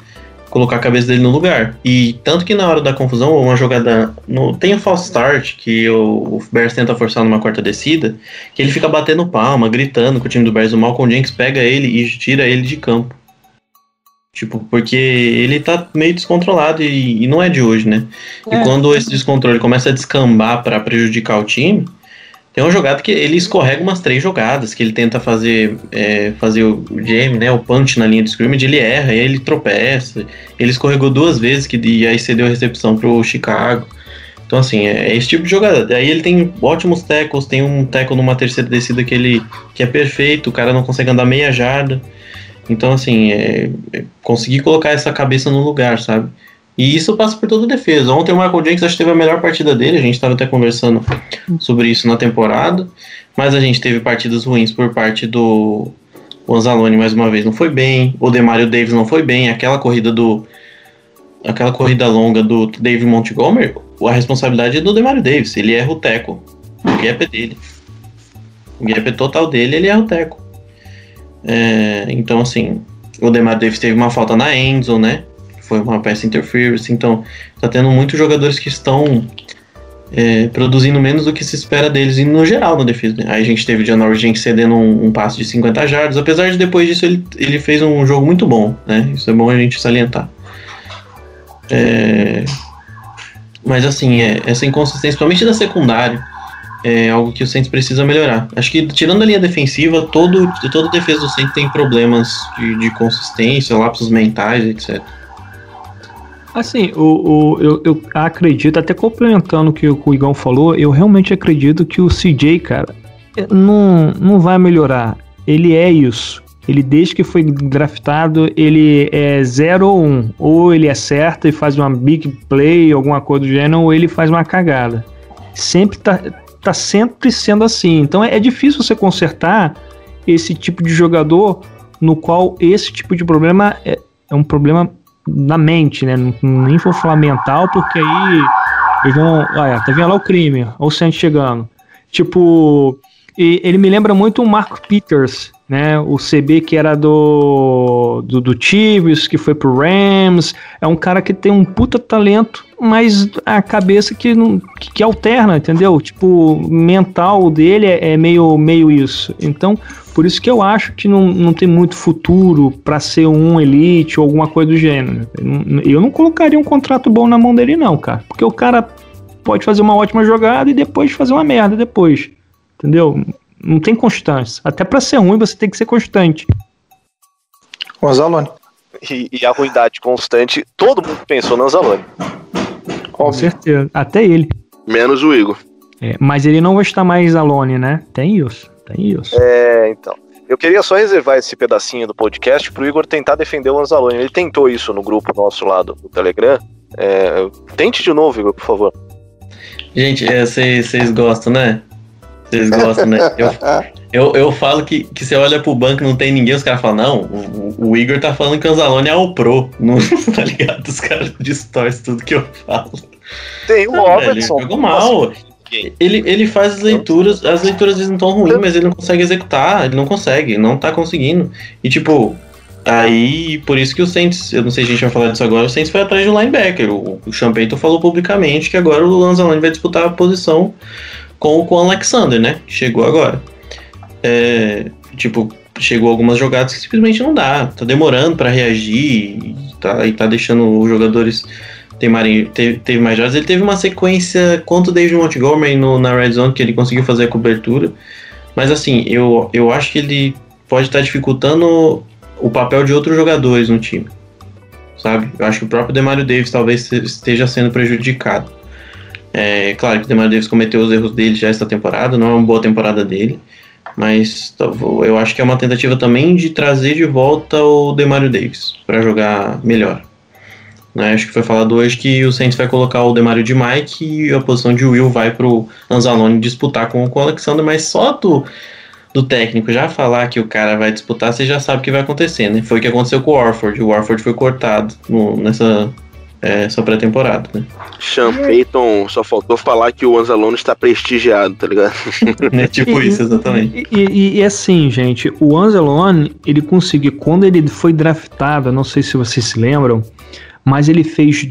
E: colocar a cabeça dele no lugar. E tanto que na hora da confusão, uma jogada. No, tem o false start, que o, o Bears tenta forçar numa quarta descida, que ele fica batendo palma, gritando com o time do Bears. O Malcolm Jenkins pega ele e tira ele de campo. Tipo, porque ele tá meio descontrolado e, e não é de hoje, né? E
D: É.
E: quando esse descontrole começa a descambar para prejudicar o time, tem uma jogada que ele escorrega umas três jogadas, que ele tenta fazer, é, fazer o jam, né, o punch na linha de scrimmage, ele erra, aí ele tropeça. Ele escorregou duas vezes, que e aí cedeu a recepção pro Chicago. Então, assim, é esse tipo de jogada. Aí ele tem ótimos tackles, tem um tackle numa terceira descida que ele que é perfeito, o cara não consegue andar meia jarda. Então, assim, é, é conseguir colocar essa cabeça no lugar, sabe? E isso passa por toda a defesa. Ontem o Michael Jenkins acho que teve a melhor partida dele, a gente estava até conversando sobre isso na temporada, mas a gente teve partidas ruins por parte do Anzalone mais uma vez não foi bem, o Demario Davis não foi bem, aquela corrida do aquela corrida longa do Dave Montgomery, a responsabilidade é do Demario Davis, ele erra o teco, o gap é dele. O gap é total dele, ele erra o teco. É, então assim, o Demario Davis teve uma falta na Enzo, né? Foi uma peça interference, então tá tendo muitos jogadores que estão é, produzindo menos do que se espera deles, e no geral na defesa. Aí a gente teve o Janoris Jenkins cedendo um, um passe de 50 jardas, apesar de depois disso ele, ele fez um jogo muito bom, né? Isso é bom a gente salientar. É, mas assim, é, essa inconsistência, principalmente da secundária, é algo que o Saints precisa melhorar. Acho que tirando a linha defensiva, todo, toda defesa do Saints tem problemas de, de consistência, lapsos mentais, etc.
D: Assim, o, o, eu, eu acredito, até complementando o que o Igão falou, eu realmente acredito que o CJ, cara, não, não vai melhorar. ele é isso. Ele, desde que foi draftado, ele é 0 ou 1. Um. Ou ele acerta e faz uma big play, alguma coisa do gênero, ou ele faz uma cagada. Sempre tá, tá sempre sendo assim. Então é, é difícil você consertar esse tipo de jogador no qual esse tipo de problema é, é um problema na mente, né? Nem vou falar mental, porque aí eles vão. Olha, tá vendo lá o crime, olha o chegando. Tipo, ele me lembra muito o Marco Peters, né? O CB que era do, do, do Chiefs, que foi pro Rams. É um cara que tem um puta talento, mas a cabeça que, não, que, que alterna, entendeu? Tipo, mental dele é, é, meio, meio isso. Então, por isso que eu acho que não, não tem muito futuro para ser um elite ou alguma coisa do gênero. Eu não colocaria um contrato bom na mão dele, não, cara. Porque o cara pode fazer uma ótima jogada e depois fazer uma merda depois. Entendeu? Não tem constância. Até para ser ruim, você tem que ser constante.
G: O Anzalone.
B: E, e, a ruindade constante, todo mundo pensou no Anzalone.
D: Com certeza. Até ele.
F: Menos o Igor.
D: É, mas ele não vai estar mais Alone, né? Tem isso. Tem isso.
B: É, então. Eu queria só reservar esse pedacinho do podcast pro Igor tentar defender o Anzalone. Ele tentou isso no grupo nosso lá do, do Telegram. É, tente de novo, Igor, por favor.
E: Gente, vocês é, gostam, né? Vocês gostam, né? Eu, eu, eu falo que, que você olha pro banco e não tem ninguém, os caras falam, não, o, o, Igor tá falando que o Anzalone é o pro. Não, tá ligado? Os caras distorcem tudo que eu falo.
B: Tem o Robertson.
E: Ele jogou mal. Ele, ele faz as leituras, as leituras às vezes não tão ruins, mas ele não consegue executar, ele não consegue, não tá conseguindo. E tipo, aí por isso que o Saints, eu não sei se a gente vai falar disso agora, o Saints foi atrás do linebacker. O, o Champeyton falou publicamente que agora o Lanzalone vai disputar a posição com, com o Alexander, né? Chegou agora. É, tipo, chegou algumas jogadas que simplesmente não dá. Tá demorando para reagir e tá, e tá deixando os jogadores temarem. Teve, teve mais jogadas. Ele teve uma sequência contra o David Montgomery no, na Red Zone que ele conseguiu fazer a cobertura. Mas assim, eu, eu acho que ele pode estar tá dificultando o papel de outros jogadores no time. Sabe? Eu acho que o próprio Demario Davis talvez esteja sendo prejudicado. É claro que o Demario Davis cometeu os erros dele já esta temporada, não é uma boa temporada dele, mas eu acho que é uma tentativa também de trazer de volta o Demario Davis para jogar melhor. Né? Acho que foi falado hoje que o Saints vai colocar o Demario de Mike e a posição de Will vai para o Anzalone disputar com, com o Alexander, mas só do, do técnico já falar que o cara vai disputar, você já sabe o que vai acontecer, né? Foi o que aconteceu com o Warford. O Warford foi cortado no, nessa é, só pré-temporada, né?
F: Sean Payton só faltou falar que o Anzalone está prestigiado, tá ligado?
E: é tipo e, isso, exatamente.
D: E, e, e, assim, gente, o Anzalone, ele conseguiu, quando ele foi draftado, não sei se vocês se lembram, mas ele fez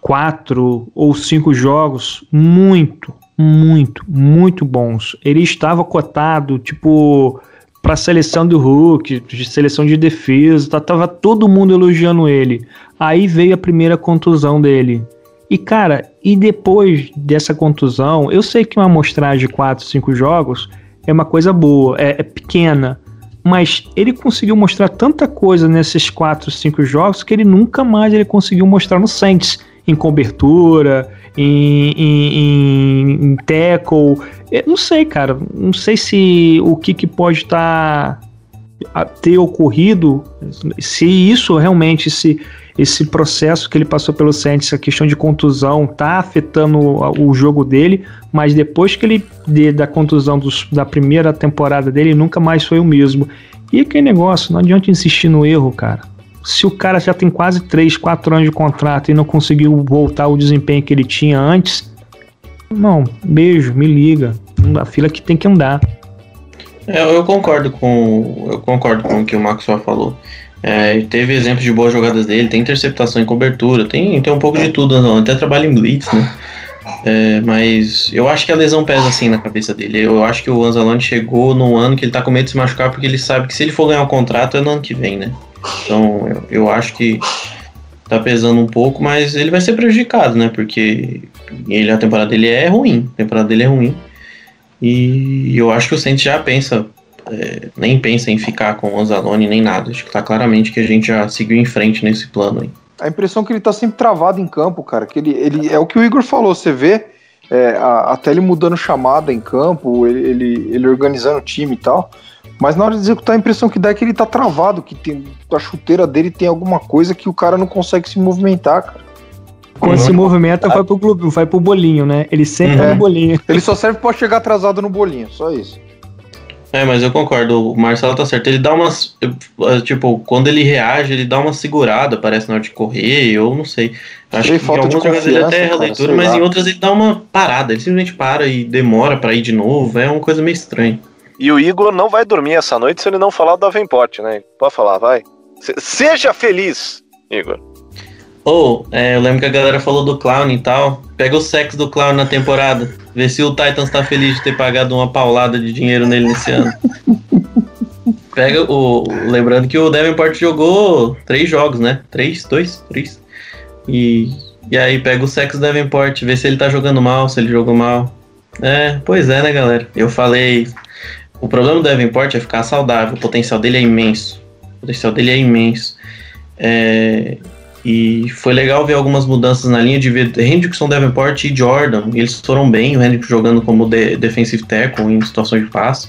D: quatro ou cinco jogos muito, muito, muito bons. Ele estava cotado, tipo, para seleção do Hulk, de seleção de defesa, tá, tava todo mundo elogiando ele. Aí veio a primeira contusão dele. E cara, e depois dessa contusão, eu sei que uma amostragem de 4, 5 jogos é uma coisa boa, é, é, pequena, mas ele conseguiu mostrar tanta coisa nesses 4, 5 jogos que ele nunca mais ele conseguiu mostrar no Saints, em cobertura, em, em, em, em tackle. Eu não sei, cara, não sei se o que, que pode estar tá, ter ocorrido, se isso realmente se esse processo que ele passou pelo Saints, a questão de contusão, tá afetando o, o jogo dele, mas depois que ele de, da contusão dos, da primeira temporada dele, nunca mais foi o mesmo. E aquele negócio, não adianta insistir no erro, cara. Se o cara já tem quase 3, 4 anos de contrato e não conseguiu voltar ao desempenho que ele tinha antes, não, beijo, me liga. A fila que tem que andar.
E: É, eu concordo com eu concordo com o que o só falou. É, teve exemplos de boas jogadas dele, tem interceptação em cobertura, tem, tem um pouco de tudo, não, até trabalha em blitz, né? É, mas eu acho que a lesão pesa assim na cabeça dele. Eu acho que o Anzalone chegou num ano que ele tá com medo de se machucar porque ele sabe que se ele for ganhar um contrato é no ano que vem, né? Então eu, eu acho que tá pesando um pouco, mas ele vai ser prejudicado, né? Porque ele, a temporada dele é ruim, a temporada dele é ruim. E eu acho que o Saints já pensa é, nem pensa em ficar com o Anzalone nem nada. Acho que tá claramente que a gente já seguiu em frente nesse plano aí.
G: A impressão é que ele tá sempre travado em campo, cara. Que ele, ele é o que o Igor falou, você vê é, a, até ele mudando chamada em campo, ele, ele, ele organizando o time e tal. Mas na hora de executar, a impressão que dá é que ele tá travado, que tem, a chuteira dele tem alguma coisa que o cara não consegue se movimentar, cara.
D: Quando se movimenta, vai pro, clube, vai pro bolinho, né? Ele sempre
G: Uhum.
D: é no bolinho.
G: Ele só serve pra chegar atrasado no bolinho, só isso.
E: É, mas eu concordo, o Marcelo tá certo. Ele dá umas. eh, Tipo, quando ele reage, ele dá uma segurada, parece na hora de correr, eu não sei. Acho que em algumas jogadas ele até erra a leitura, mas
G: lá.
E: em outras ele dá uma parada. Ele simplesmente para e demora pra ir de novo. É uma coisa meio estranha.
B: E o Igor não vai dormir essa noite se ele não falar do Davenport, né? Pode falar, vai. Se- Seja feliz, Igor.
E: Ou, é, eu lembro que a galera falou do Clown e tal. Pega o sexo do Clown na temporada. Vê se o Titans tá feliz de ter pagado uma paulada de dinheiro nele nesse ano. Pega o. Lembrando que o Davenport jogou três jogos, né? Três? Dois? Três? E, e aí pega o sexo do Davenport, vê se ele tá jogando mal, se ele jogou mal. É, pois é, né, galera? Eu falei. O problema do Davenport é ficar saudável. O potencial dele é imenso. O potencial dele é imenso. É, e foi legal ver algumas mudanças na linha de ver Hendrickson, Davenport e Jordan. Eles foram bem, o Hendrickson jogando como de- defensive tackle em situações de passe.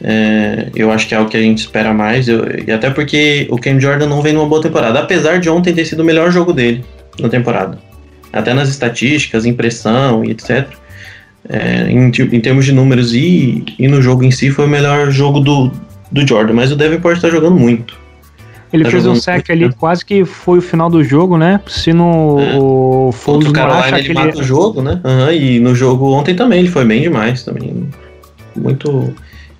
E: É, eu acho que é o que a gente espera mais. eu- e até porque o Ken Jordan não vem numa boa temporada. Apesar de ontem ter sido o melhor jogo dele na temporada. Até nas estatísticas, impressão e etc. É, em, em termos de números e, e no jogo em si foi o melhor jogo do, do Jordan. Mas o Davenport tá jogando muito.
D: Ele fez um sec ali, quase que foi o final do jogo, né? Se no
E: É.
D: o Foles não acha
E: ele
D: que
E: mata o jogo, né? Aham, e no jogo ontem também ele foi bem demais também. Muito.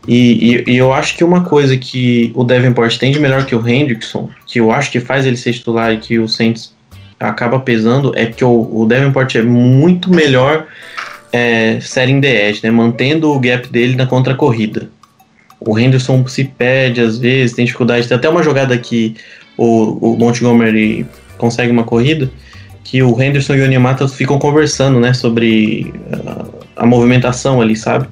E: E, e- e eu acho que uma coisa que o Davenport tem de melhor que o Hendrickson, que eu acho que faz ele ser titular e que o Saints acaba pesando, é que o, o Davenport é muito melhor é, setting the edge, né? Mantendo o gap dele na contra-corrida. O Henderson se perde às vezes, tem dificuldade. Tem até uma jogada que o, o Montgomery consegue uma corrida que o Henderson e o Onyemata ficam conversando, né, sobre ah, a movimentação ali, sabe?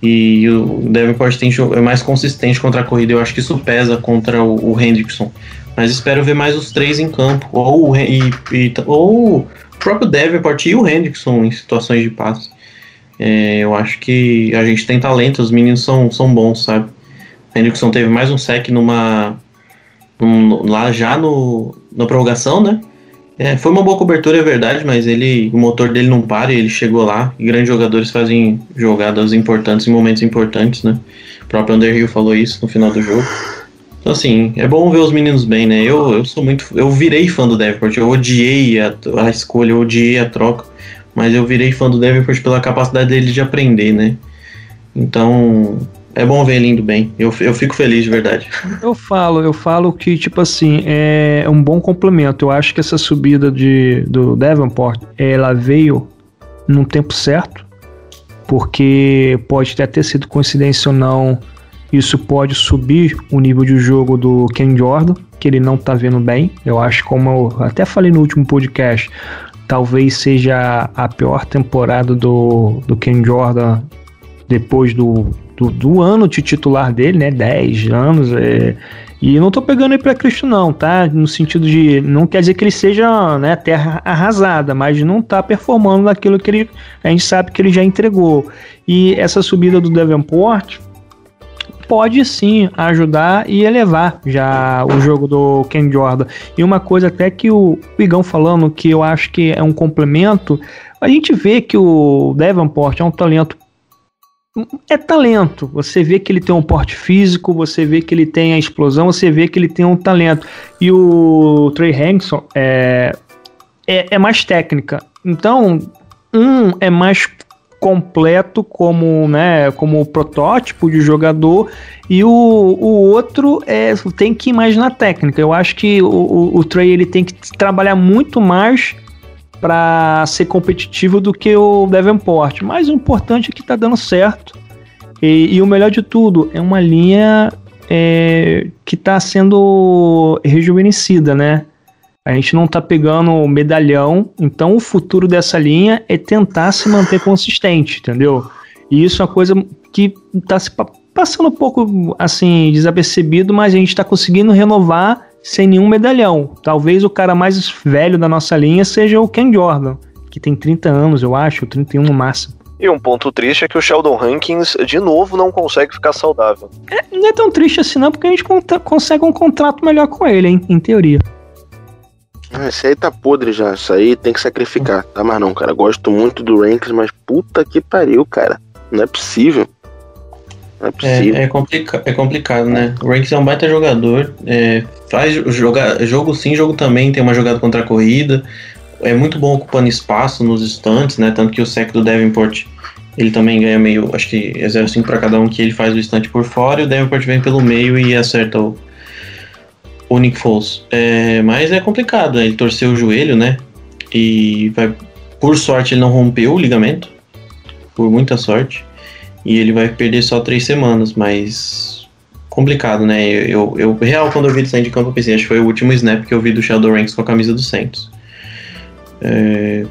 E: E o Davenport tem, é mais consistente contra a corrida. Eu acho que isso pesa contra o, o Hendrickson. Mas espero ver mais os três em campo. Ou, e, e- ou o próprio Davenport e o Hendrickson em situações de passe. É, eu acho que a gente tem talento, os meninos são, são bons, sabe? Hendrickson teve mais um sec numa. num- lá já no, na prorrogação, né? É, foi uma boa cobertura, é verdade, mas ele, o motor dele não para e ele chegou lá. E grandes jogadores fazem jogadas importantes em momentos importantes, né? O próprio Underhill falou isso no final do jogo. Então, assim, é bom ver os meninos bem, né? Eu, eu sou muito. Eu virei fã do Davenport, eu odiei a, a escolha, eu odiei a troca, mas eu virei fã do Davenport pela capacidade dele de aprender, né? Então, é bom ver ele indo bem. Eu, eu fico feliz de verdade.
D: Eu falo, eu falo que, tipo assim, é um bom complemento. Eu acho que essa subida de, do Davenport, ela veio num tempo certo, porque pode até ter sido coincidência ou não, isso pode subir o nível de jogo do Ken Jordan, que ele não tá vendo bem. Eu acho, como eu até falei no último podcast, talvez seja a pior temporada do, do Ken Jordan depois do, do, do ano de titular dele, né? 10 anos. É, e não tô pegando ele pra Cristo, não, tá? No sentido de. Não quer dizer que ele seja né, terra arrasada, mas não tá performando naquilo que ele. A gente sabe que ele já entregou. E essa subida do Davenport pode sim ajudar e elevar já o jogo do Ken Jordan. E uma coisa até que o Igão falando que eu acho que é um complemento, a gente vê que o Davenport é um talento é talento. Você vê que ele tem um porte físico, você vê que ele tem a explosão, você vê que ele tem um talento. E o Trey Hankson é, é, é mais técnica. Então, um é mais completo como, né, como protótipo de jogador e o, o outro é, tem que na técnica. Eu acho que o, o, o Trey ele tem que trabalhar muito mais para ser competitivo do que o Davenport. Mas o importante é que tá dando certo. E, e o melhor de tudo, é uma linha é, que está sendo rejuvenescida, né? A gente não tá pegando o medalhão, então o futuro dessa linha é tentar se manter consistente, entendeu? E isso é uma coisa que tá se pa- passando um pouco assim desapercebido, mas a gente tá conseguindo renovar sem nenhum medalhão. Talvez o cara mais velho da nossa linha seja o Ken Jordan, que tem 30 anos, eu acho, 31 no máximo.
B: E um ponto triste é que o Sheldon Rankins, de novo, não consegue ficar saudável.
D: Não é tão triste assim, não, porque a gente consegue um contrato melhor com ele, hein? Em teoria.
F: Ah, Esse aí tá podre já. Isso aí tem que sacrificar. Tá, mas não, cara. Gosto muito do Rankings, mas puta que pariu, cara. Não é possível. Não é possível.
E: É, é, complica é complicado, né? O Ranks é um baita jogador. é, faz jogar, jogo sim, jogo também. Tem uma jogada contra a corrida. É muito bom ocupando espaço nos estantes, né? Tanto que o sec do Davenport ele também ganha meio. Acho que é 0,5 para cada um que ele faz o estante por fora. E o Davenport vem pelo meio e acerta o, o Nick Foles. É, mas é complicado. né? Ele torceu o joelho, né? E vai, por sorte ele não rompeu o ligamento. Por muita sorte e ele vai perder só três semanas, mas complicado, né? Eu, eu real, quando eu vi ele sair de campo, eu pensei, acho que foi o último snap que eu vi do Sheldon Ranks com a camisa do Santos. É,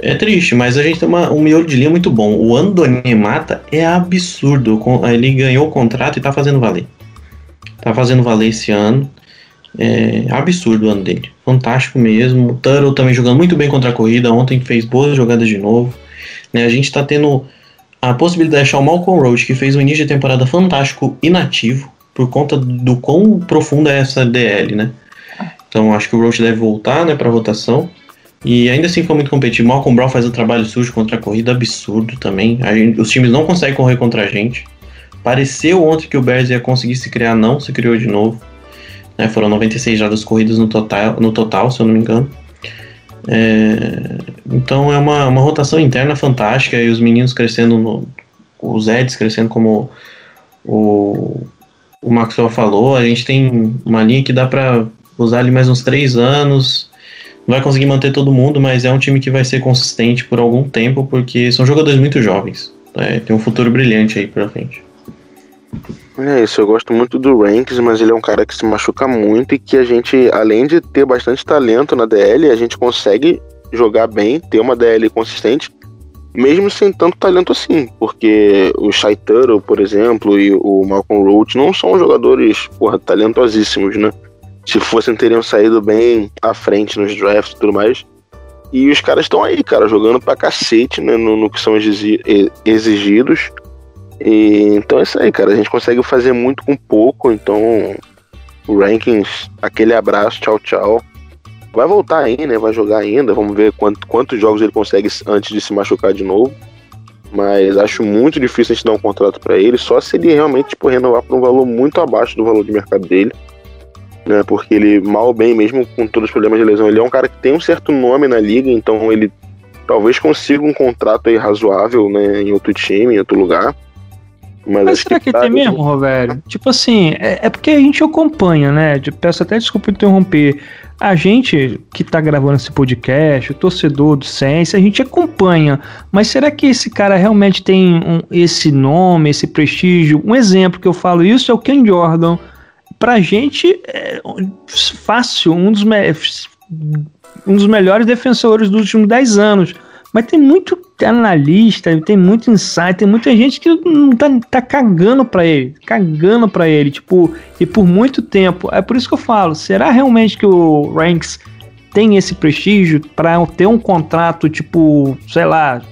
E: é triste, mas a gente tem uma, um miolo de linha muito bom. O Andoni Mata é absurdo. Ele ganhou o contrato e tá fazendo valer. Tá fazendo valer esse ano. É absurdo o ano dele. Fantástico mesmo. O também jogando muito bem contra a corrida. Ontem fez boas jogadas de novo. Né, a gente tá tendo a possibilidade de achar o Malcolm Roach, que fez um início de temporada fantástico inativo, por conta do quão profunda é essa DL, né? Então acho que o Roach deve voltar, né, pra rotação. E ainda assim foi muito competitivo. Malcolm Brown faz um trabalho sujo contra a corrida, absurdo também. A gente- os times não conseguem correr contra a gente. Pareceu ontem que o Bears ia conseguir se criar, não se criou de novo. Né, foram 96 jardas corridas no total, no total, se eu não me engano. É, então é uma, uma rotação interna fantástica e os meninos crescendo, no, os Eds crescendo como o, o Maxwell falou. A gente tem uma linha que dá para usar ali mais uns três anos. Não vai conseguir manter todo mundo, mas é um time que vai ser consistente por algum tempo porque são jogadores muito jovens. né, tem um futuro brilhante aí pra frente.
F: É isso, eu gosto muito do Ranks, mas ele é um cara que se machuca muito e que a gente, além de ter bastante talento na DL, a gente consegue jogar bem, ter uma DL consistente, mesmo sem tanto talento assim, porque o Shai Tuttle, por exemplo, e o Malcolm Roach não são jogadores, porra, talentosíssimos, né? Se fossem, teriam saído bem à frente nos drafts e tudo mais. E os caras estão aí, cara, jogando pra cacete, né, no, no que são exigi- exigidos. E, então é isso aí, cara. A gente consegue fazer muito com pouco. Então, Rankings, aquele abraço, tchau, tchau. Vai voltar aí, né? Vai jogar ainda. Vamos ver quanto, quantos jogos ele consegue antes de se machucar de novo. Mas acho muito difícil a gente dar um contrato pra ele. Só se ele realmente tipo, renovar por um valor muito abaixo do valor de mercado dele. Né? Porque ele, mal ou bem, mesmo com todos os problemas de lesão, ele é um cara que tem um certo nome na liga. Então ele talvez consiga um contrato aí razoável né? em outro time, em outro lugar. Mas,
D: Mas será que
F: tá-
D: tem mesmo, Rovério? Tipo assim, é, é porque a gente acompanha, né? Peço até desculpa interromper. A gente que tá gravando esse podcast, o torcedor do Sense, a gente acompanha. Mas será que esse cara realmente tem um- esse nome, esse prestígio? Um exemplo que eu falo isso é o Ken Jordan. Pra gente, é fácil, um dos, um dos melhores defensores dos últimos 10 anos. Mas tem muito analista, tem muito insight, tem muita gente que não tá, tá cagando pra ele, cagando pra ele, tipo, e por muito tempo. É por isso que eu falo, será realmente que o Ranks tem esse prestígio pra ter um contrato, tipo, sei lá,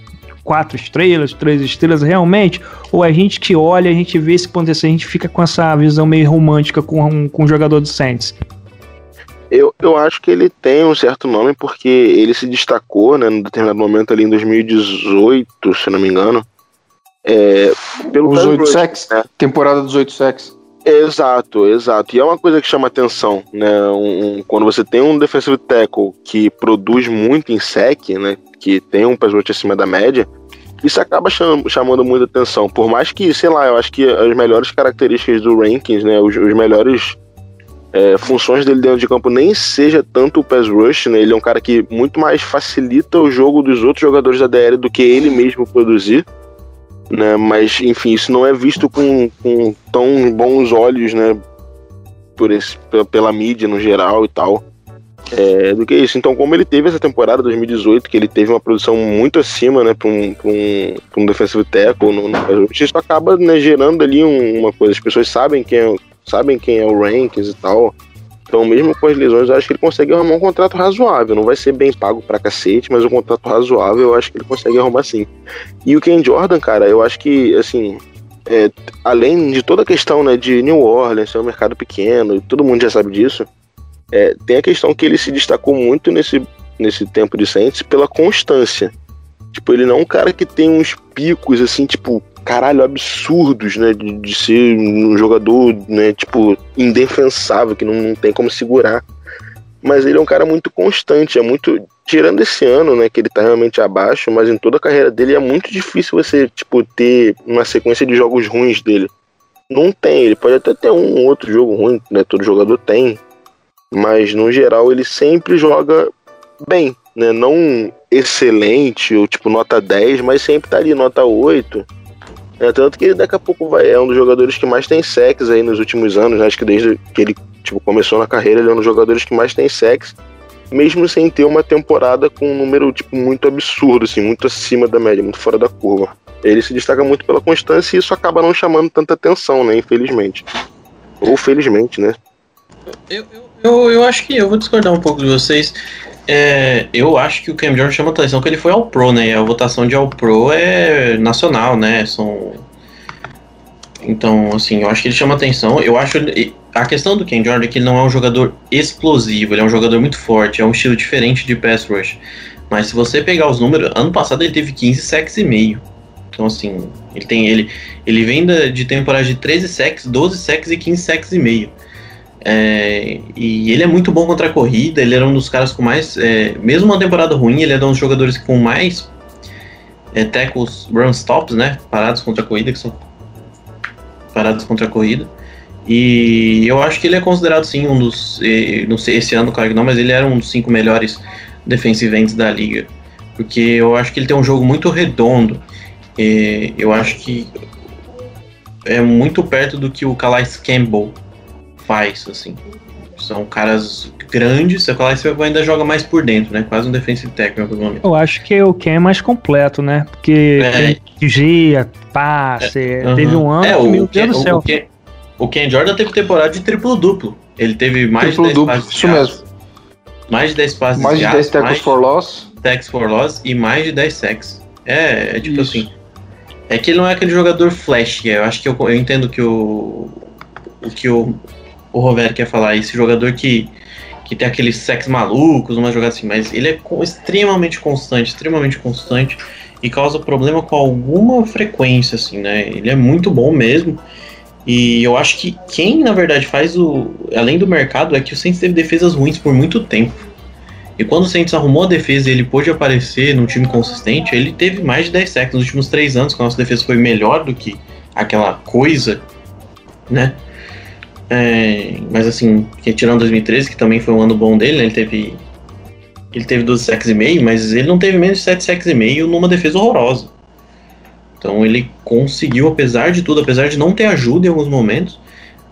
D: quatro estrelas, três estrelas realmente? Ou a gente que olha, a gente vê isso acontecer, a gente fica com essa visão meio romântica com, com o jogador do Saints?
F: Eu, eu acho que ele tem um certo nome porque ele se destacou, né, num determinado momento ali em 2018, se não me engano. É, pelo
G: Os oito sacks.
F: né?
G: Temporada dos oito sacks.
F: Exato, exato. E é uma coisa que chama atenção, né? Um- um- quando você tem um defensive tackle que produz muito em sec, né? Que tem um pass rush acima da média, isso acaba cham- chamando muita atenção. Por mais que, sei lá, eu acho que as melhores características do rankings, né? Os, os melhores é, funções dele dentro de campo nem seja tanto o pass rush, né? Ele é um cara que muito mais facilita o jogo dos outros jogadores da DL do que ele mesmo produzir. Né, mas, enfim, isso não é visto com, com tão bons olhos, né? Por esse, pe- pela mídia no geral e tal. É, do que isso. Então, como ele teve essa temporada 2018, que ele teve uma produção muito acima, né, para um, pra um, pra um defensive tackle, no, no, isso acaba né, gerando ali um- uma coisa. As pessoas sabem quem é, sabem quem é o Rankings e tal. Então, mesmo com as lesões, eu acho que ele consegue arrumar um contrato razoável. Não vai ser bem pago pra cacete, mas um contrato razoável eu acho que ele consegue arrumar sim. E o Ken Jordan, cara, eu acho que, assim, é, além de toda a questão né, de New Orleans, ser um mercado pequeno, todo mundo já sabe disso, é, tem a questão que ele se destacou muito nesse, nesse tempo de Saints pela constância. Tipo, ele não é um cara que tem uns picos, assim, tipo, caralho, absurdos, né? De, de ser um jogador, né, tipo, indefensável, que não, não tem como segurar. Mas ele é um cara muito constante, é muito. Tirando esse ano, né, que ele tá realmente abaixo, mas em toda a carreira dele é muito difícil você, tipo, ter uma sequência de jogos ruins dele. Não tem, ele pode até ter um outro jogo ruim, né? Todo jogador tem. Mas no geral ele sempre joga bem, né? Não excelente ou tipo nota 10, mas sempre tá ali nota 8 é, tanto que daqui a pouco vai, é um dos jogadores que mais tem sexo aí nos últimos anos, né? acho que desde que ele tipo, começou na carreira, ele é um dos jogadores que mais tem sexo, mesmo sem ter uma temporada com um número tipo, muito absurdo, assim, muito acima da média, muito fora da curva. Ele se destaca muito pela constância e isso acaba não chamando tanta atenção, né? Infelizmente. Ou felizmente, né?
E: Eu, eu, eu, eu acho que eu vou discordar um pouco de vocês. É, eu acho que o Cam Jordan chama atenção que ele foi ao Pro, né? E a votação de ao Pro é nacional, né? São. Então, assim, eu acho que ele chama atenção. Eu acho. A questão do Cam Jordan é que ele não é um jogador explosivo, ele é um jogador muito forte, é um estilo diferente de pass rush. Mas se você pegar os números, ano passado ele teve 15 sacks e meio. Então, assim, ele tem ele, ele vem de temporada de 13 sacks, 12 sacks e 15 sacks e meio. É, e ele é muito bom contra a corrida, ele era um dos caras com mais. É, mesmo uma temporada ruim, ele é um dos jogadores com mais é, tackles, run stops, né? Parados contra a corrida, que são parados contra a corrida. E eu acho que ele é considerado sim um dos. Não sei esse ano, claro que não, mas ele era um dos cinco melhores defensive ends da liga. Porque eu acho que ele tem um jogo muito redondo. eu acho que é muito perto do que o Calais Campbell faz, assim. São caras grandes, você fala, você ainda joga mais por dentro, né? Quase um defensive técnico momento.
D: Eu acho que o Ken é mais completo, né? Porque é. gia, passe, é. teve um ano
E: é, que, meu Deus do céu. O Ken, o Ken Jordan teve temporada de triplo-duplo. Ele teve mais triplo de 10 duplo, passes
G: isso mesmo.
E: Mais de 10 passes
G: Mais de 10 tackles for loss.
E: Tackles for loss e mais de 10 sacks. É, é tipo isso. assim. É que ele não é aquele jogador flash, eu acho que eu, eu entendo que o, o que o, o Roberto quer falar, esse jogador que, que tem aqueles sex malucos, uma jogada assim, mas ele é extremamente constante, extremamente constante e causa problema com alguma frequência, assim, né? Ele é muito bom mesmo. E eu acho que quem, na verdade, faz o. Além do mercado, é que o Saints teve defesas ruins por muito tempo. E quando o Saints arrumou a defesa e ele pôde aparecer num time consistente, ele teve mais de 10 sacks nos últimos 3 anos, que a nossa defesa foi melhor do que aquela coisa, né? É, mas assim, tirando 2013, que também foi um ano bom dele, né, ele teve. Ele teve 12 sacks e meio, mas ele não teve menos de 7 sacks e meio numa defesa horrorosa. Então ele conseguiu, apesar de tudo, apesar de não ter ajuda em alguns momentos,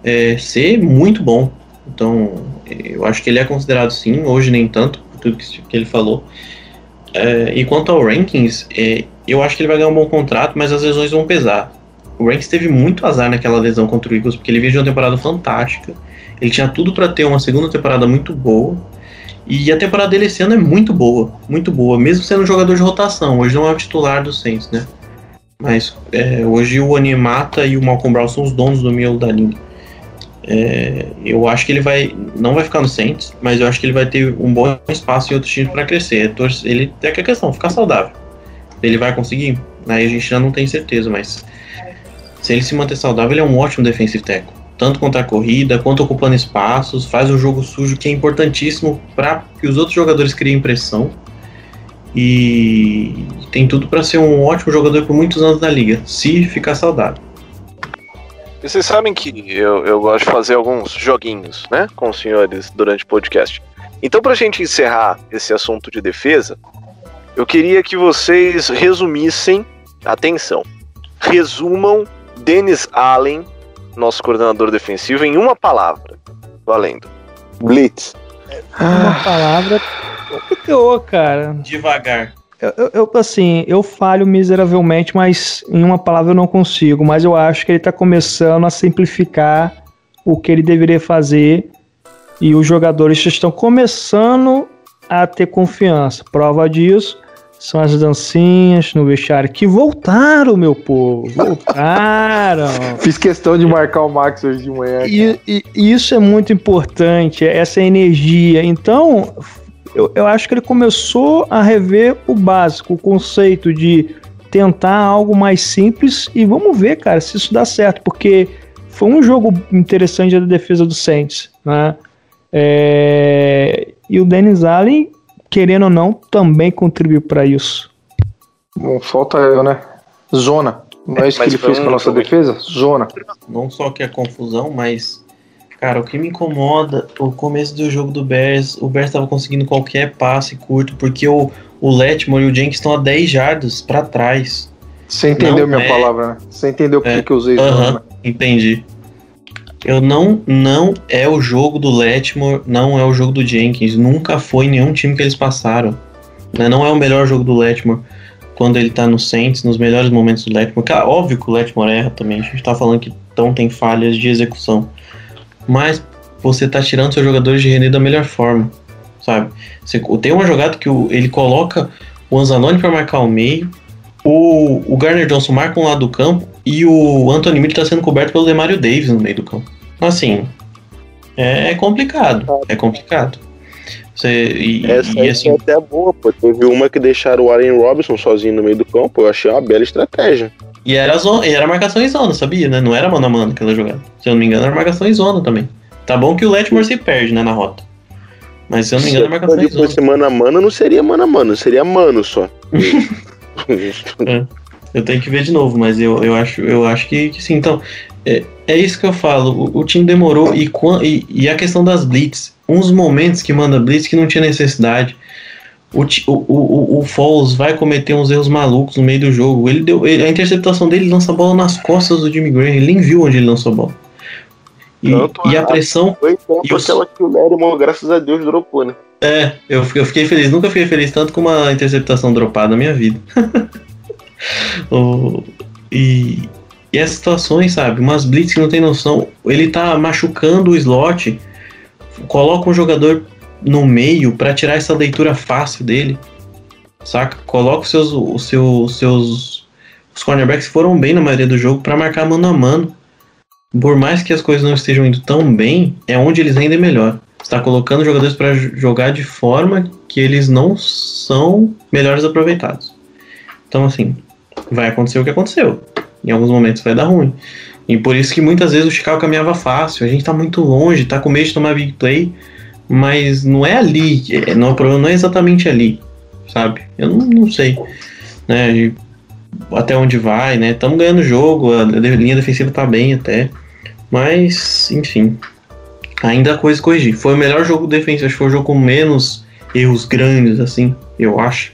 E: é, ser muito bom. Então eu acho que ele é considerado sim, hoje nem tanto, por tudo que, que ele falou. É, e quanto ao rankings, é, eu acho que ele vai ganhar um bom contrato, mas as lesões vão pesar. O Ranks teve muito azar naquela lesão contra o Eagles, porque ele veio de uma temporada fantástica. Ele tinha tudo para ter uma segunda temporada muito boa. E a temporada dele esse ano é muito boa, muito boa, mesmo sendo um jogador de rotação. Hoje não é o titular do Saints, né? Mas é, hoje o Animata e o Malcolm Brown são os donos do miolo da linha. É, eu acho que ele vai. Não vai ficar no Saints, mas eu acho que ele vai ter um bom espaço em outros times para crescer. Ele tem a questão, ficar saudável. Ele vai conseguir? Aí a gente já não tem certeza, mas se ele se manter saudável, ele é um ótimo defensive tackle. Tanto contra a corrida, quanto ocupando espaços, faz um jogo sujo que é importantíssimo para que os outros jogadores criem pressão. E tem tudo para ser um ótimo jogador por muitos anos na liga, se ficar saudável.
B: E vocês sabem que eu, eu gosto de fazer alguns joguinhos, né, com os senhores durante o podcast. Então, para a gente encerrar esse assunto de defesa, eu queria que vocês resumissem, atenção, resumam Dennis Allen, nosso coordenador defensivo, em uma palavra. Valendo.
F: Blitz.
D: Uma ah. palavra complicou, cara.
E: Devagar.
D: Eu, eu, assim, eu falho miseravelmente, mas em uma palavra eu não consigo. Mas eu acho que ele está começando a simplificar o que ele deveria fazer e os jogadores estão começando a ter confiança. Prova disso são as dancinhas no vestiário que voltaram, meu povo. Voltaram.
G: Fiz questão de marcar o Max hoje de manhã.
D: E, e- e isso é muito importante, essa energia. Então, eu, eu acho que ele começou a rever o básico, o conceito de tentar algo mais simples e vamos ver, cara, se isso dá certo, porque foi um jogo interessante da defesa do Saints, né? É, E o Dennis Allen, querendo ou não, também contribuiu para isso.
G: Não falta eu, né? Zona. Não é isso que ele fez
B: um
G: com a nossa defesa? Zona.
E: Não só que é confusão, mas. Cara, o que me incomoda, o começo do jogo do Bears, o Bears tava conseguindo qualquer passe curto, porque o, o Letmore e o Jenkins estão a 10 jardas pra trás.
G: Você entendeu
E: Não
G: minha
E: é.
G: palavra, né? Você entendeu por
E: É.
G: que eu usei
E: Aham,
G: zona.
E: entendi. Eu não, não é o jogo do Letmore, não é o jogo do Jenkins. Nunca foi nenhum time que eles passaram. Né? Não é o melhor jogo do Letmore quando ele tá no Saints, nos melhores momentos do Letmore. Cara, óbvio que o Letmore erra também. A gente tá falando que então tem falhas de execução. Mas você tá tirando seus jogadores de render da melhor forma. Sabe? Você, tem uma jogada que o- ele coloca o Anzalone para marcar o meio, o, o Garner Johnson marca um lado do campo e o Anthony Miller está sendo coberto pelo Demario Davis no meio do campo. Assim, é, é complicado. É complicado. Você, e,
F: Essa
E: e assim,
F: foi até boa, pô. Teve uma que deixaram o Allen Robinson sozinho no meio do campo. Eu achei uma bela estratégia.
E: e era, zona, e era marcação em zona, sabia? Né? Não era mano a mano aquela jogada. Se eu não me engano, era marcação em zona também. Tá bom que o Letmore se perde né, na rota. Mas se eu não me engano, é marcação em
F: Se
E: zona.
F: fosse mano a mano, não seria mano a mano, seria mano só.
E: Eu tenho que ver de novo, mas eu, eu acho, eu acho que, que sim. Então, é, é isso que eu falo. O, o time demorou e, e, e a questão das blitz. Uns momentos que manda blitz que não tinha necessidade. O, o, o, o- Foles vai cometer uns erros malucos no meio do jogo. Ele deu, ele- a interceptação dele ele lança a bola nas costas do Jimmy Graham. Ele nem viu onde ele lançou a bola. E,
F: Tanto
E: e a
F: a-
E: pressão.
F: Foi tempo
E: E os-
F: aquela que o Lerimo, graças a Deus, dropou, né?
E: É, eu, eu fiquei feliz. Nunca fiquei feliz tanto com uma interceptação dropada na minha vida. O- e, e as situações, sabe? Umas blitz que não tem noção. Ele tá machucando o slot, coloca um jogador no meio pra tirar essa leitura fácil dele, saca? Coloca os seus, os seus, seus os cornerbacks foram bem na maioria do jogo pra marcar mano a mano. Por mais que as coisas não estejam indo tão bem, é onde eles rendem melhor. Está colocando jogadores para jogar de forma que eles não são melhores aproveitados. Então, assim, vai acontecer o que aconteceu. Em alguns momentos vai dar ruim. E por isso que muitas vezes o Chicago caminhava fácil. A gente tá muito longe, tá com medo de tomar big play, mas não é ali. é- Não, o problema não é exatamente ali, sabe? Eu não, não sei. Né? Até onde vai, né? Estamos ganhando jogo, a linha defensiva tá bem até. Mas, enfim. Ainda coisa corrigir. Foi o melhor jogo defensivo, acho que foi o jogo com menos erros grandes, assim, eu acho.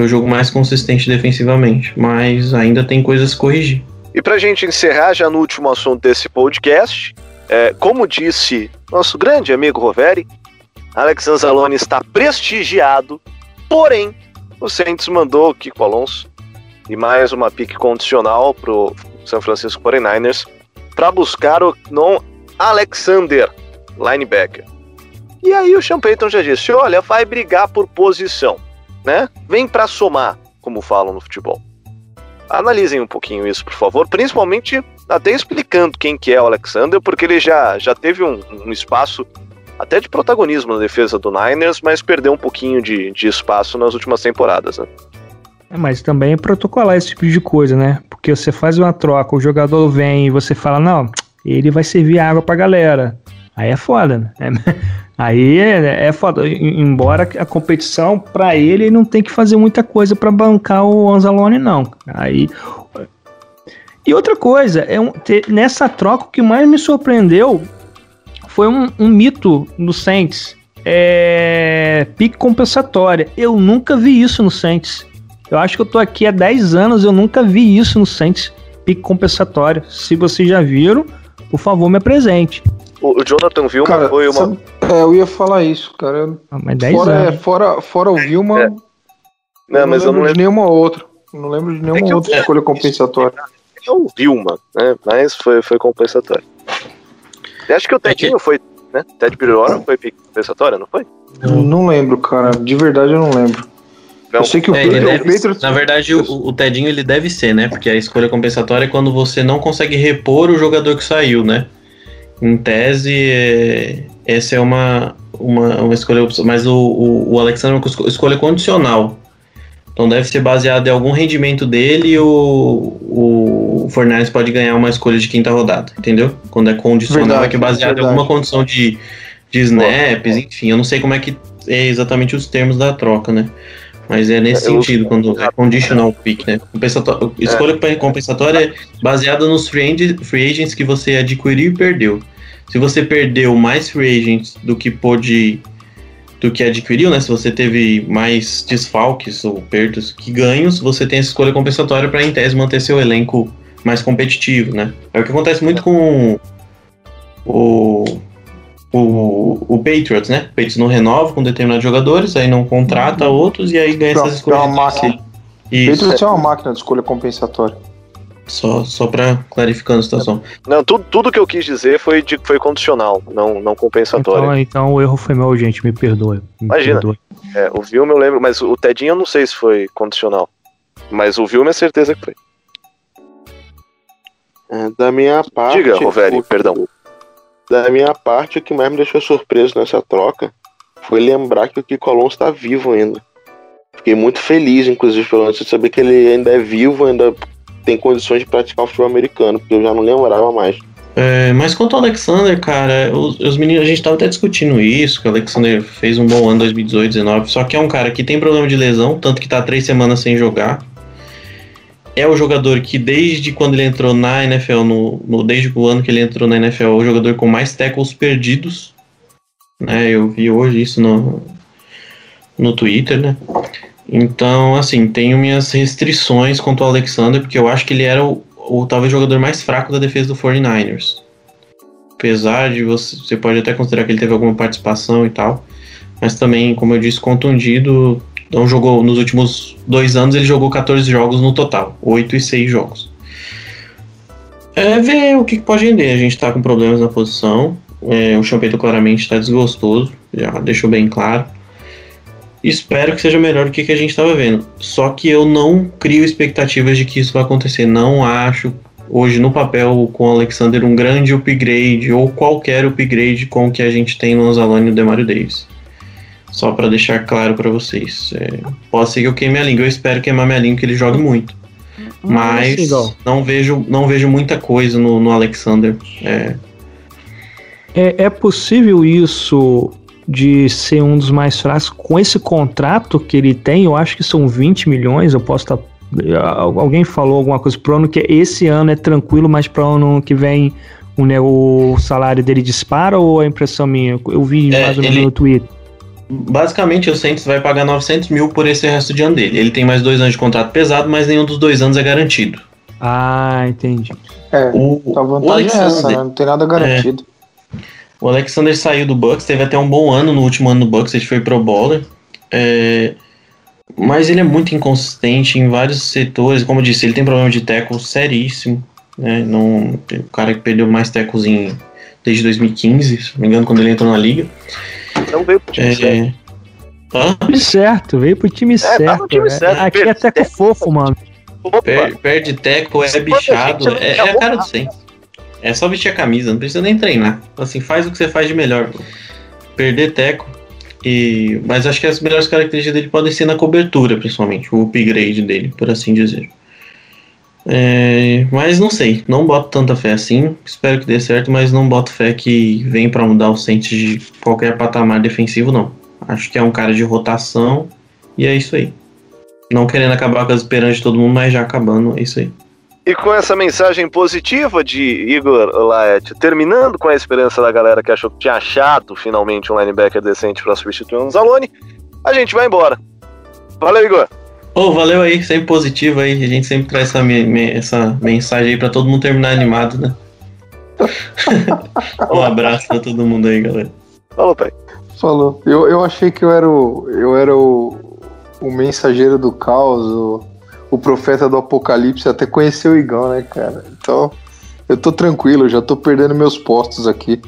E: Foi o jogo mais consistente defensivamente. Mas ainda tem coisas a corrigir.
B: E pra gente encerrar já no último assunto desse podcast, é, como disse nosso grande amigo Roveri, Alex Anzalone está prestigiado, porém, o Saints mandou o Kiko Alonso e mais uma pique condicional pro San Francisco 49ers para buscar o non Alexander, linebacker. E aí o Sean Payton já disse, olha, vai brigar por posição, né? Vem para somar, como falam no futebol. Analisem um pouquinho isso, por favor, principalmente até explicando quem que é o Alexander, porque ele já, já teve um, um espaço até de protagonismo na defesa do Niners, mas perdeu um pouquinho de, de espaço nas últimas temporadas, né?
D: É, mas também é protocolar esse tipo de coisa, né? Porque você faz uma troca, o jogador vem e você fala, não, ele vai servir água pra galera. Aí é foda, né? É- aí é, é foda. Embora a competição, pra ele, ele não tem que fazer muita coisa pra bancar o Anzalone, não. Aí. E outra coisa, é um, te- nessa troca, o que mais me surpreendeu foi um, um mito no Saints. É. Pique compensatória. Eu nunca vi isso no Saints. Eu acho que eu tô aqui há 10 anos, eu nunca vi isso no Saints. Pique compensatório. Se vocês já viram, por favor, me apresente.
B: O, o Jonathan Vilma
G: Cara,
B: foi uma.
G: sabe- é, eu ia falar isso, cara. Eu-
D: Ah, Mas 10
G: Fora, é,
D: anos.
G: fora, fora o Vilma,
B: É. Não, mas eu não
G: de
B: lembro
G: nenhuma outra. Não lembro de nenhuma
B: que eu-
G: outra escolha compensatória.
B: é o Vilma, né? Mas foi, foi compensatório. E acho que o Tetinho foi né? Ted Bridgewater foi compensatória, não foi?
G: Não lembro, cara. De verdade eu não lembro.
B: Não.
G: Eu sei que o,
E: É, ele
G: Patri- o
E: deve-
G: Patriots.
E: na verdade, o, o Tedinho ele deve ser, né? Porque a escolha compensatória é quando você não consegue repor o jogador que saiu, né? Em tese, é, essa é uma, uma, uma escolha. Mas o, o, o Alexander é uma esco- escolha condicional. Então deve ser baseado em algum rendimento dele e o, o, Fornales pode ganhar uma escolha de quinta rodada, entendeu? Quando é condicional,
G: Verdade,
E: é que é baseado
G: verdade.
E: em alguma condição de, de snaps, enfim. Eu não sei como é que é exatamente os termos da troca, né? Mas é nesse
B: Eu-
E: sentido, quando é conditional pick, né? Compensatório, escolha compensatória é baseada nos free, agent- free agents que você adquiriu e perdeu. Se você perdeu mais free agents do que pôde do que adquiriu, né? Se você teve mais desfalques ou perdas que ganhos, você tem essa escolha compensatória para em tese manter seu elenco mais competitivo, né? É o que acontece muito com o o, o Patriots, né? O Patriots não renova com determinados jogadores, aí não contrata outros e aí ganha
G: É
E: essas escolhas.
G: uma máquina.
E: Isso,
G: Patriots é uma máquina de escolha compensatória.
E: só, só pra clarificando a situação.
B: Não, tudo, tudo que eu quis dizer foi, de, foi condicional, não, não compensatório.
D: Então, então o erro foi meu, gente. Me perdoe. Me
B: Imagina.
D: perdoe.
B: É, o Vilma eu lembro, mas o Tedinho eu não sei se foi condicional. Mas o Vilma é certeza que foi.
F: É, da minha parte.
B: Diga, Roveri,
F: o-
B: perdão.
F: Da minha parte, o que mais me deixou surpreso nessa troca foi lembrar que o Kiko Alonso tá vivo ainda. Fiquei muito feliz, inclusive, pelo menos de saber que ele ainda é vivo, ainda tem condições de praticar o futebol americano, porque eu já não lembrava mais.
E: É, mas quanto ao Alexander, cara, os, os meninos, a gente tava até discutindo isso, que o Alexander fez um bom ano 2018, 19, só que é um cara que tem problema de lesão, tanto que tá três semanas sem jogar. É o jogador que desde quando ele entrou na NFL, no, no- desde o ano que ele entrou na NFL, é o jogador com mais tackles perdidos. Né, eu vi hoje isso no, no Twitter, né? Então, assim, tenho minhas restrições quanto ao Alexander, porque eu acho que ele era o, o talvez jogador mais fraco da defesa do 49ers. Apesar de você, você pode até considerar que ele teve alguma participação e tal, mas também, como eu disse, contundido. Não jogou nos últimos dois anos, ele jogou 14 jogos no total, 8 e 6 jogos. É ver o que que pode render. A gente tá com problemas na posição. É, o Champeito claramente está desgostoso, já deixou bem claro. Espero que seja melhor do que, que a gente estava vendo. Só que eu não crio expectativas de que isso vai acontecer. Não acho hoje no papel com o Alexander um grande upgrade ou qualquer upgrade com o que a gente tem no Anzalone e no Demario Davis. Só para deixar claro para vocês. É, pode ser que eu queime a língua. Eu espero queimar minha língua que ele jogue muito. Mas
D: assim, igual.
E: não vejo, não vejo muita coisa no, no Alexander. É,
D: É, é possível isso de ser um dos mais fracos com esse contrato que ele tem? Eu acho que são 20 milhões. Eu posso estar. Alguém falou alguma coisa pro ano que esse ano é tranquilo, mas pro ano que vem o, né, o salário dele dispara ou é impressão minha? Eu vi
E: É,
D: mais ou menos
E: ele-
D: no Twitter.
E: Basicamente, o Saints vai pagar 900 mil por esse resto de ano dele. Ele tem mais dois anos de contrato pesado, mas nenhum dos dois anos é garantido.
D: Ah, entendi.
G: É,
E: O,
G: a
E: o
G: vantagem é essa, né? Não tem nada garantido.
E: o Alexander saiu do Bucks, teve até um bom ano no último ano do Bucks, ele foi pro bowler. É, mas ele é muito inconsistente em vários setores. Como eu disse, ele tem problema de tackle seríssimo. Né? Não, o cara que perdeu mais tackles em, desde 2015, se não me engano, quando ele entrou na liga.
B: Não veio pro time certo.
E: É, Hã?
D: Time certo, veio pro time
B: no
D: certo.
B: time
D: é.
B: certo.
D: Aqui é até com fofo, mano.
E: Per- perde teco, é bichado, é, é a cara do Saints. É só vestir a camisa, não precisa nem treinar. Assim, faz o que você faz de melhor. Perder teco. E... Mas acho que as melhores características dele podem ser na cobertura, principalmente. O upgrade dele, por assim dizer. É, mas não sei, não boto tanta fé assim. Espero que dê certo, mas não boto fé que vem pra mudar o Saints de qualquer patamar defensivo, não. Acho que é um cara de rotação e é isso aí. Não querendo acabar com as esperanças de todo mundo, mas já acabando, é isso aí.
B: E com essa mensagem positiva de Igor Laet, terminando com a esperança da galera que achou que tinha achado finalmente um linebacker decente para substituir o Anzalone, a gente vai embora. Valeu, Igor.
E: Ô, valeu aí, sempre positivo aí. A gente sempre traz essa, me- me- essa mensagem aí pra todo mundo terminar animado, né? um abraço pra todo mundo aí, galera.
B: Falou, pai.
G: Falou. Eu, eu achei que eu era o, eu era o, o mensageiro do caos, o, o profeta do apocalipse, até conhecer o Igão, né, cara? Então, eu tô tranquilo, eu já tô perdendo meus postos aqui.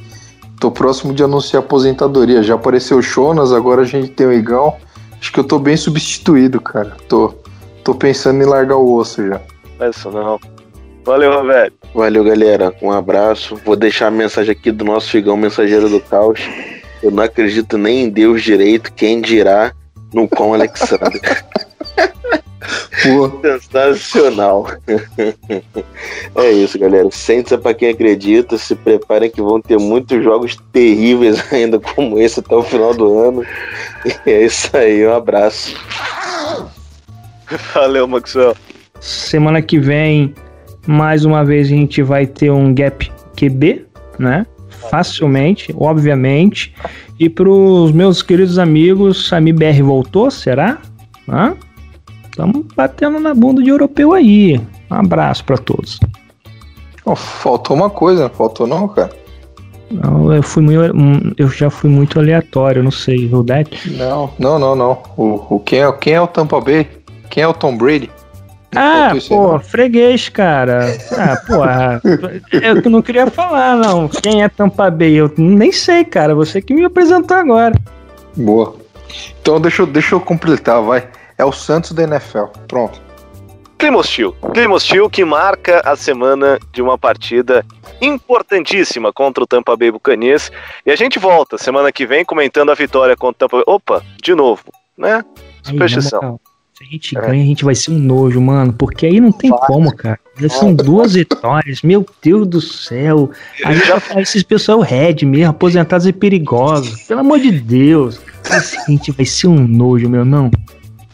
G: Tô próximo de anunciar aposentadoria. Já apareceu o Jonas, agora a gente tem o Igão. Acho que eu tô bem substituído, cara. Tô, tô pensando em largar o osso já.
B: É isso não. Valeu, Roberto.
F: Valeu, galera. Um abraço. Vou deixar a mensagem aqui do nosso Figão Mensageiro do Caos. Eu não acredito nem em Deus direito, quem dirá no com Alexandre.
G: Pô,
F: Sensacional. é isso, galera. Sente-se pra quem acredita. Se preparem que vão ter muitos jogos terríveis ainda como esse até o final do ano. E é isso aí. Um abraço.
B: Valeu, Maxwell.
D: Semana que vem, mais uma vez, a gente vai ter um gap QB, né? Facilmente, obviamente. E pros meus queridos amigos, Sami BR voltou, será? Hã? Estamos batendo na bunda de europeu aí. Um abraço pra todos.
G: ó, faltou uma coisa, não faltou não, cara?
D: Não, eu fui muito, eu já fui muito aleatório, não sei, o Deck.
G: Não, não, não, não. O, o, quem, é, quem é o Tampa Bay? Quem é o Tom Brady?
D: Ah,
G: aí,
D: pô, freguês, cara. Ah, porra. Eu que não queria falar, não. Quem é Tampa Bay? Eu nem sei, cara. Você que me apresentou agora.
G: Boa. Então deixa, eu- deixa eu completar, vai. É o Santos da NFL. Pronto.
B: Clima hostil. Clima hostil que marca a semana de uma partida importantíssima contra o Tampa Bay Buccaneers. E a gente volta semana que vem comentando a vitória contra o Tampa Bay. Opa, de novo, né? Superstição.
D: Se a gente ganha, a gente vai ser um nojo, mano. Porque aí não tem como, cara. Já são duas vitórias. Meu Deus do céu. Aí já esses pessoal red mesmo, aposentados e perigosos. Pelo amor de Deus. A gente vai ser um nojo, meu, não.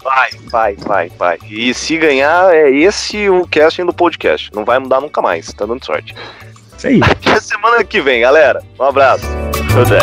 B: Vai, vai, vai, vai. E se ganhar, é esse o casting do podcast. Não vai mudar nunca mais. Tá dando sorte.
D: Isso aí.
B: Até semana que vem, galera. Um abraço. Tchau, tchau.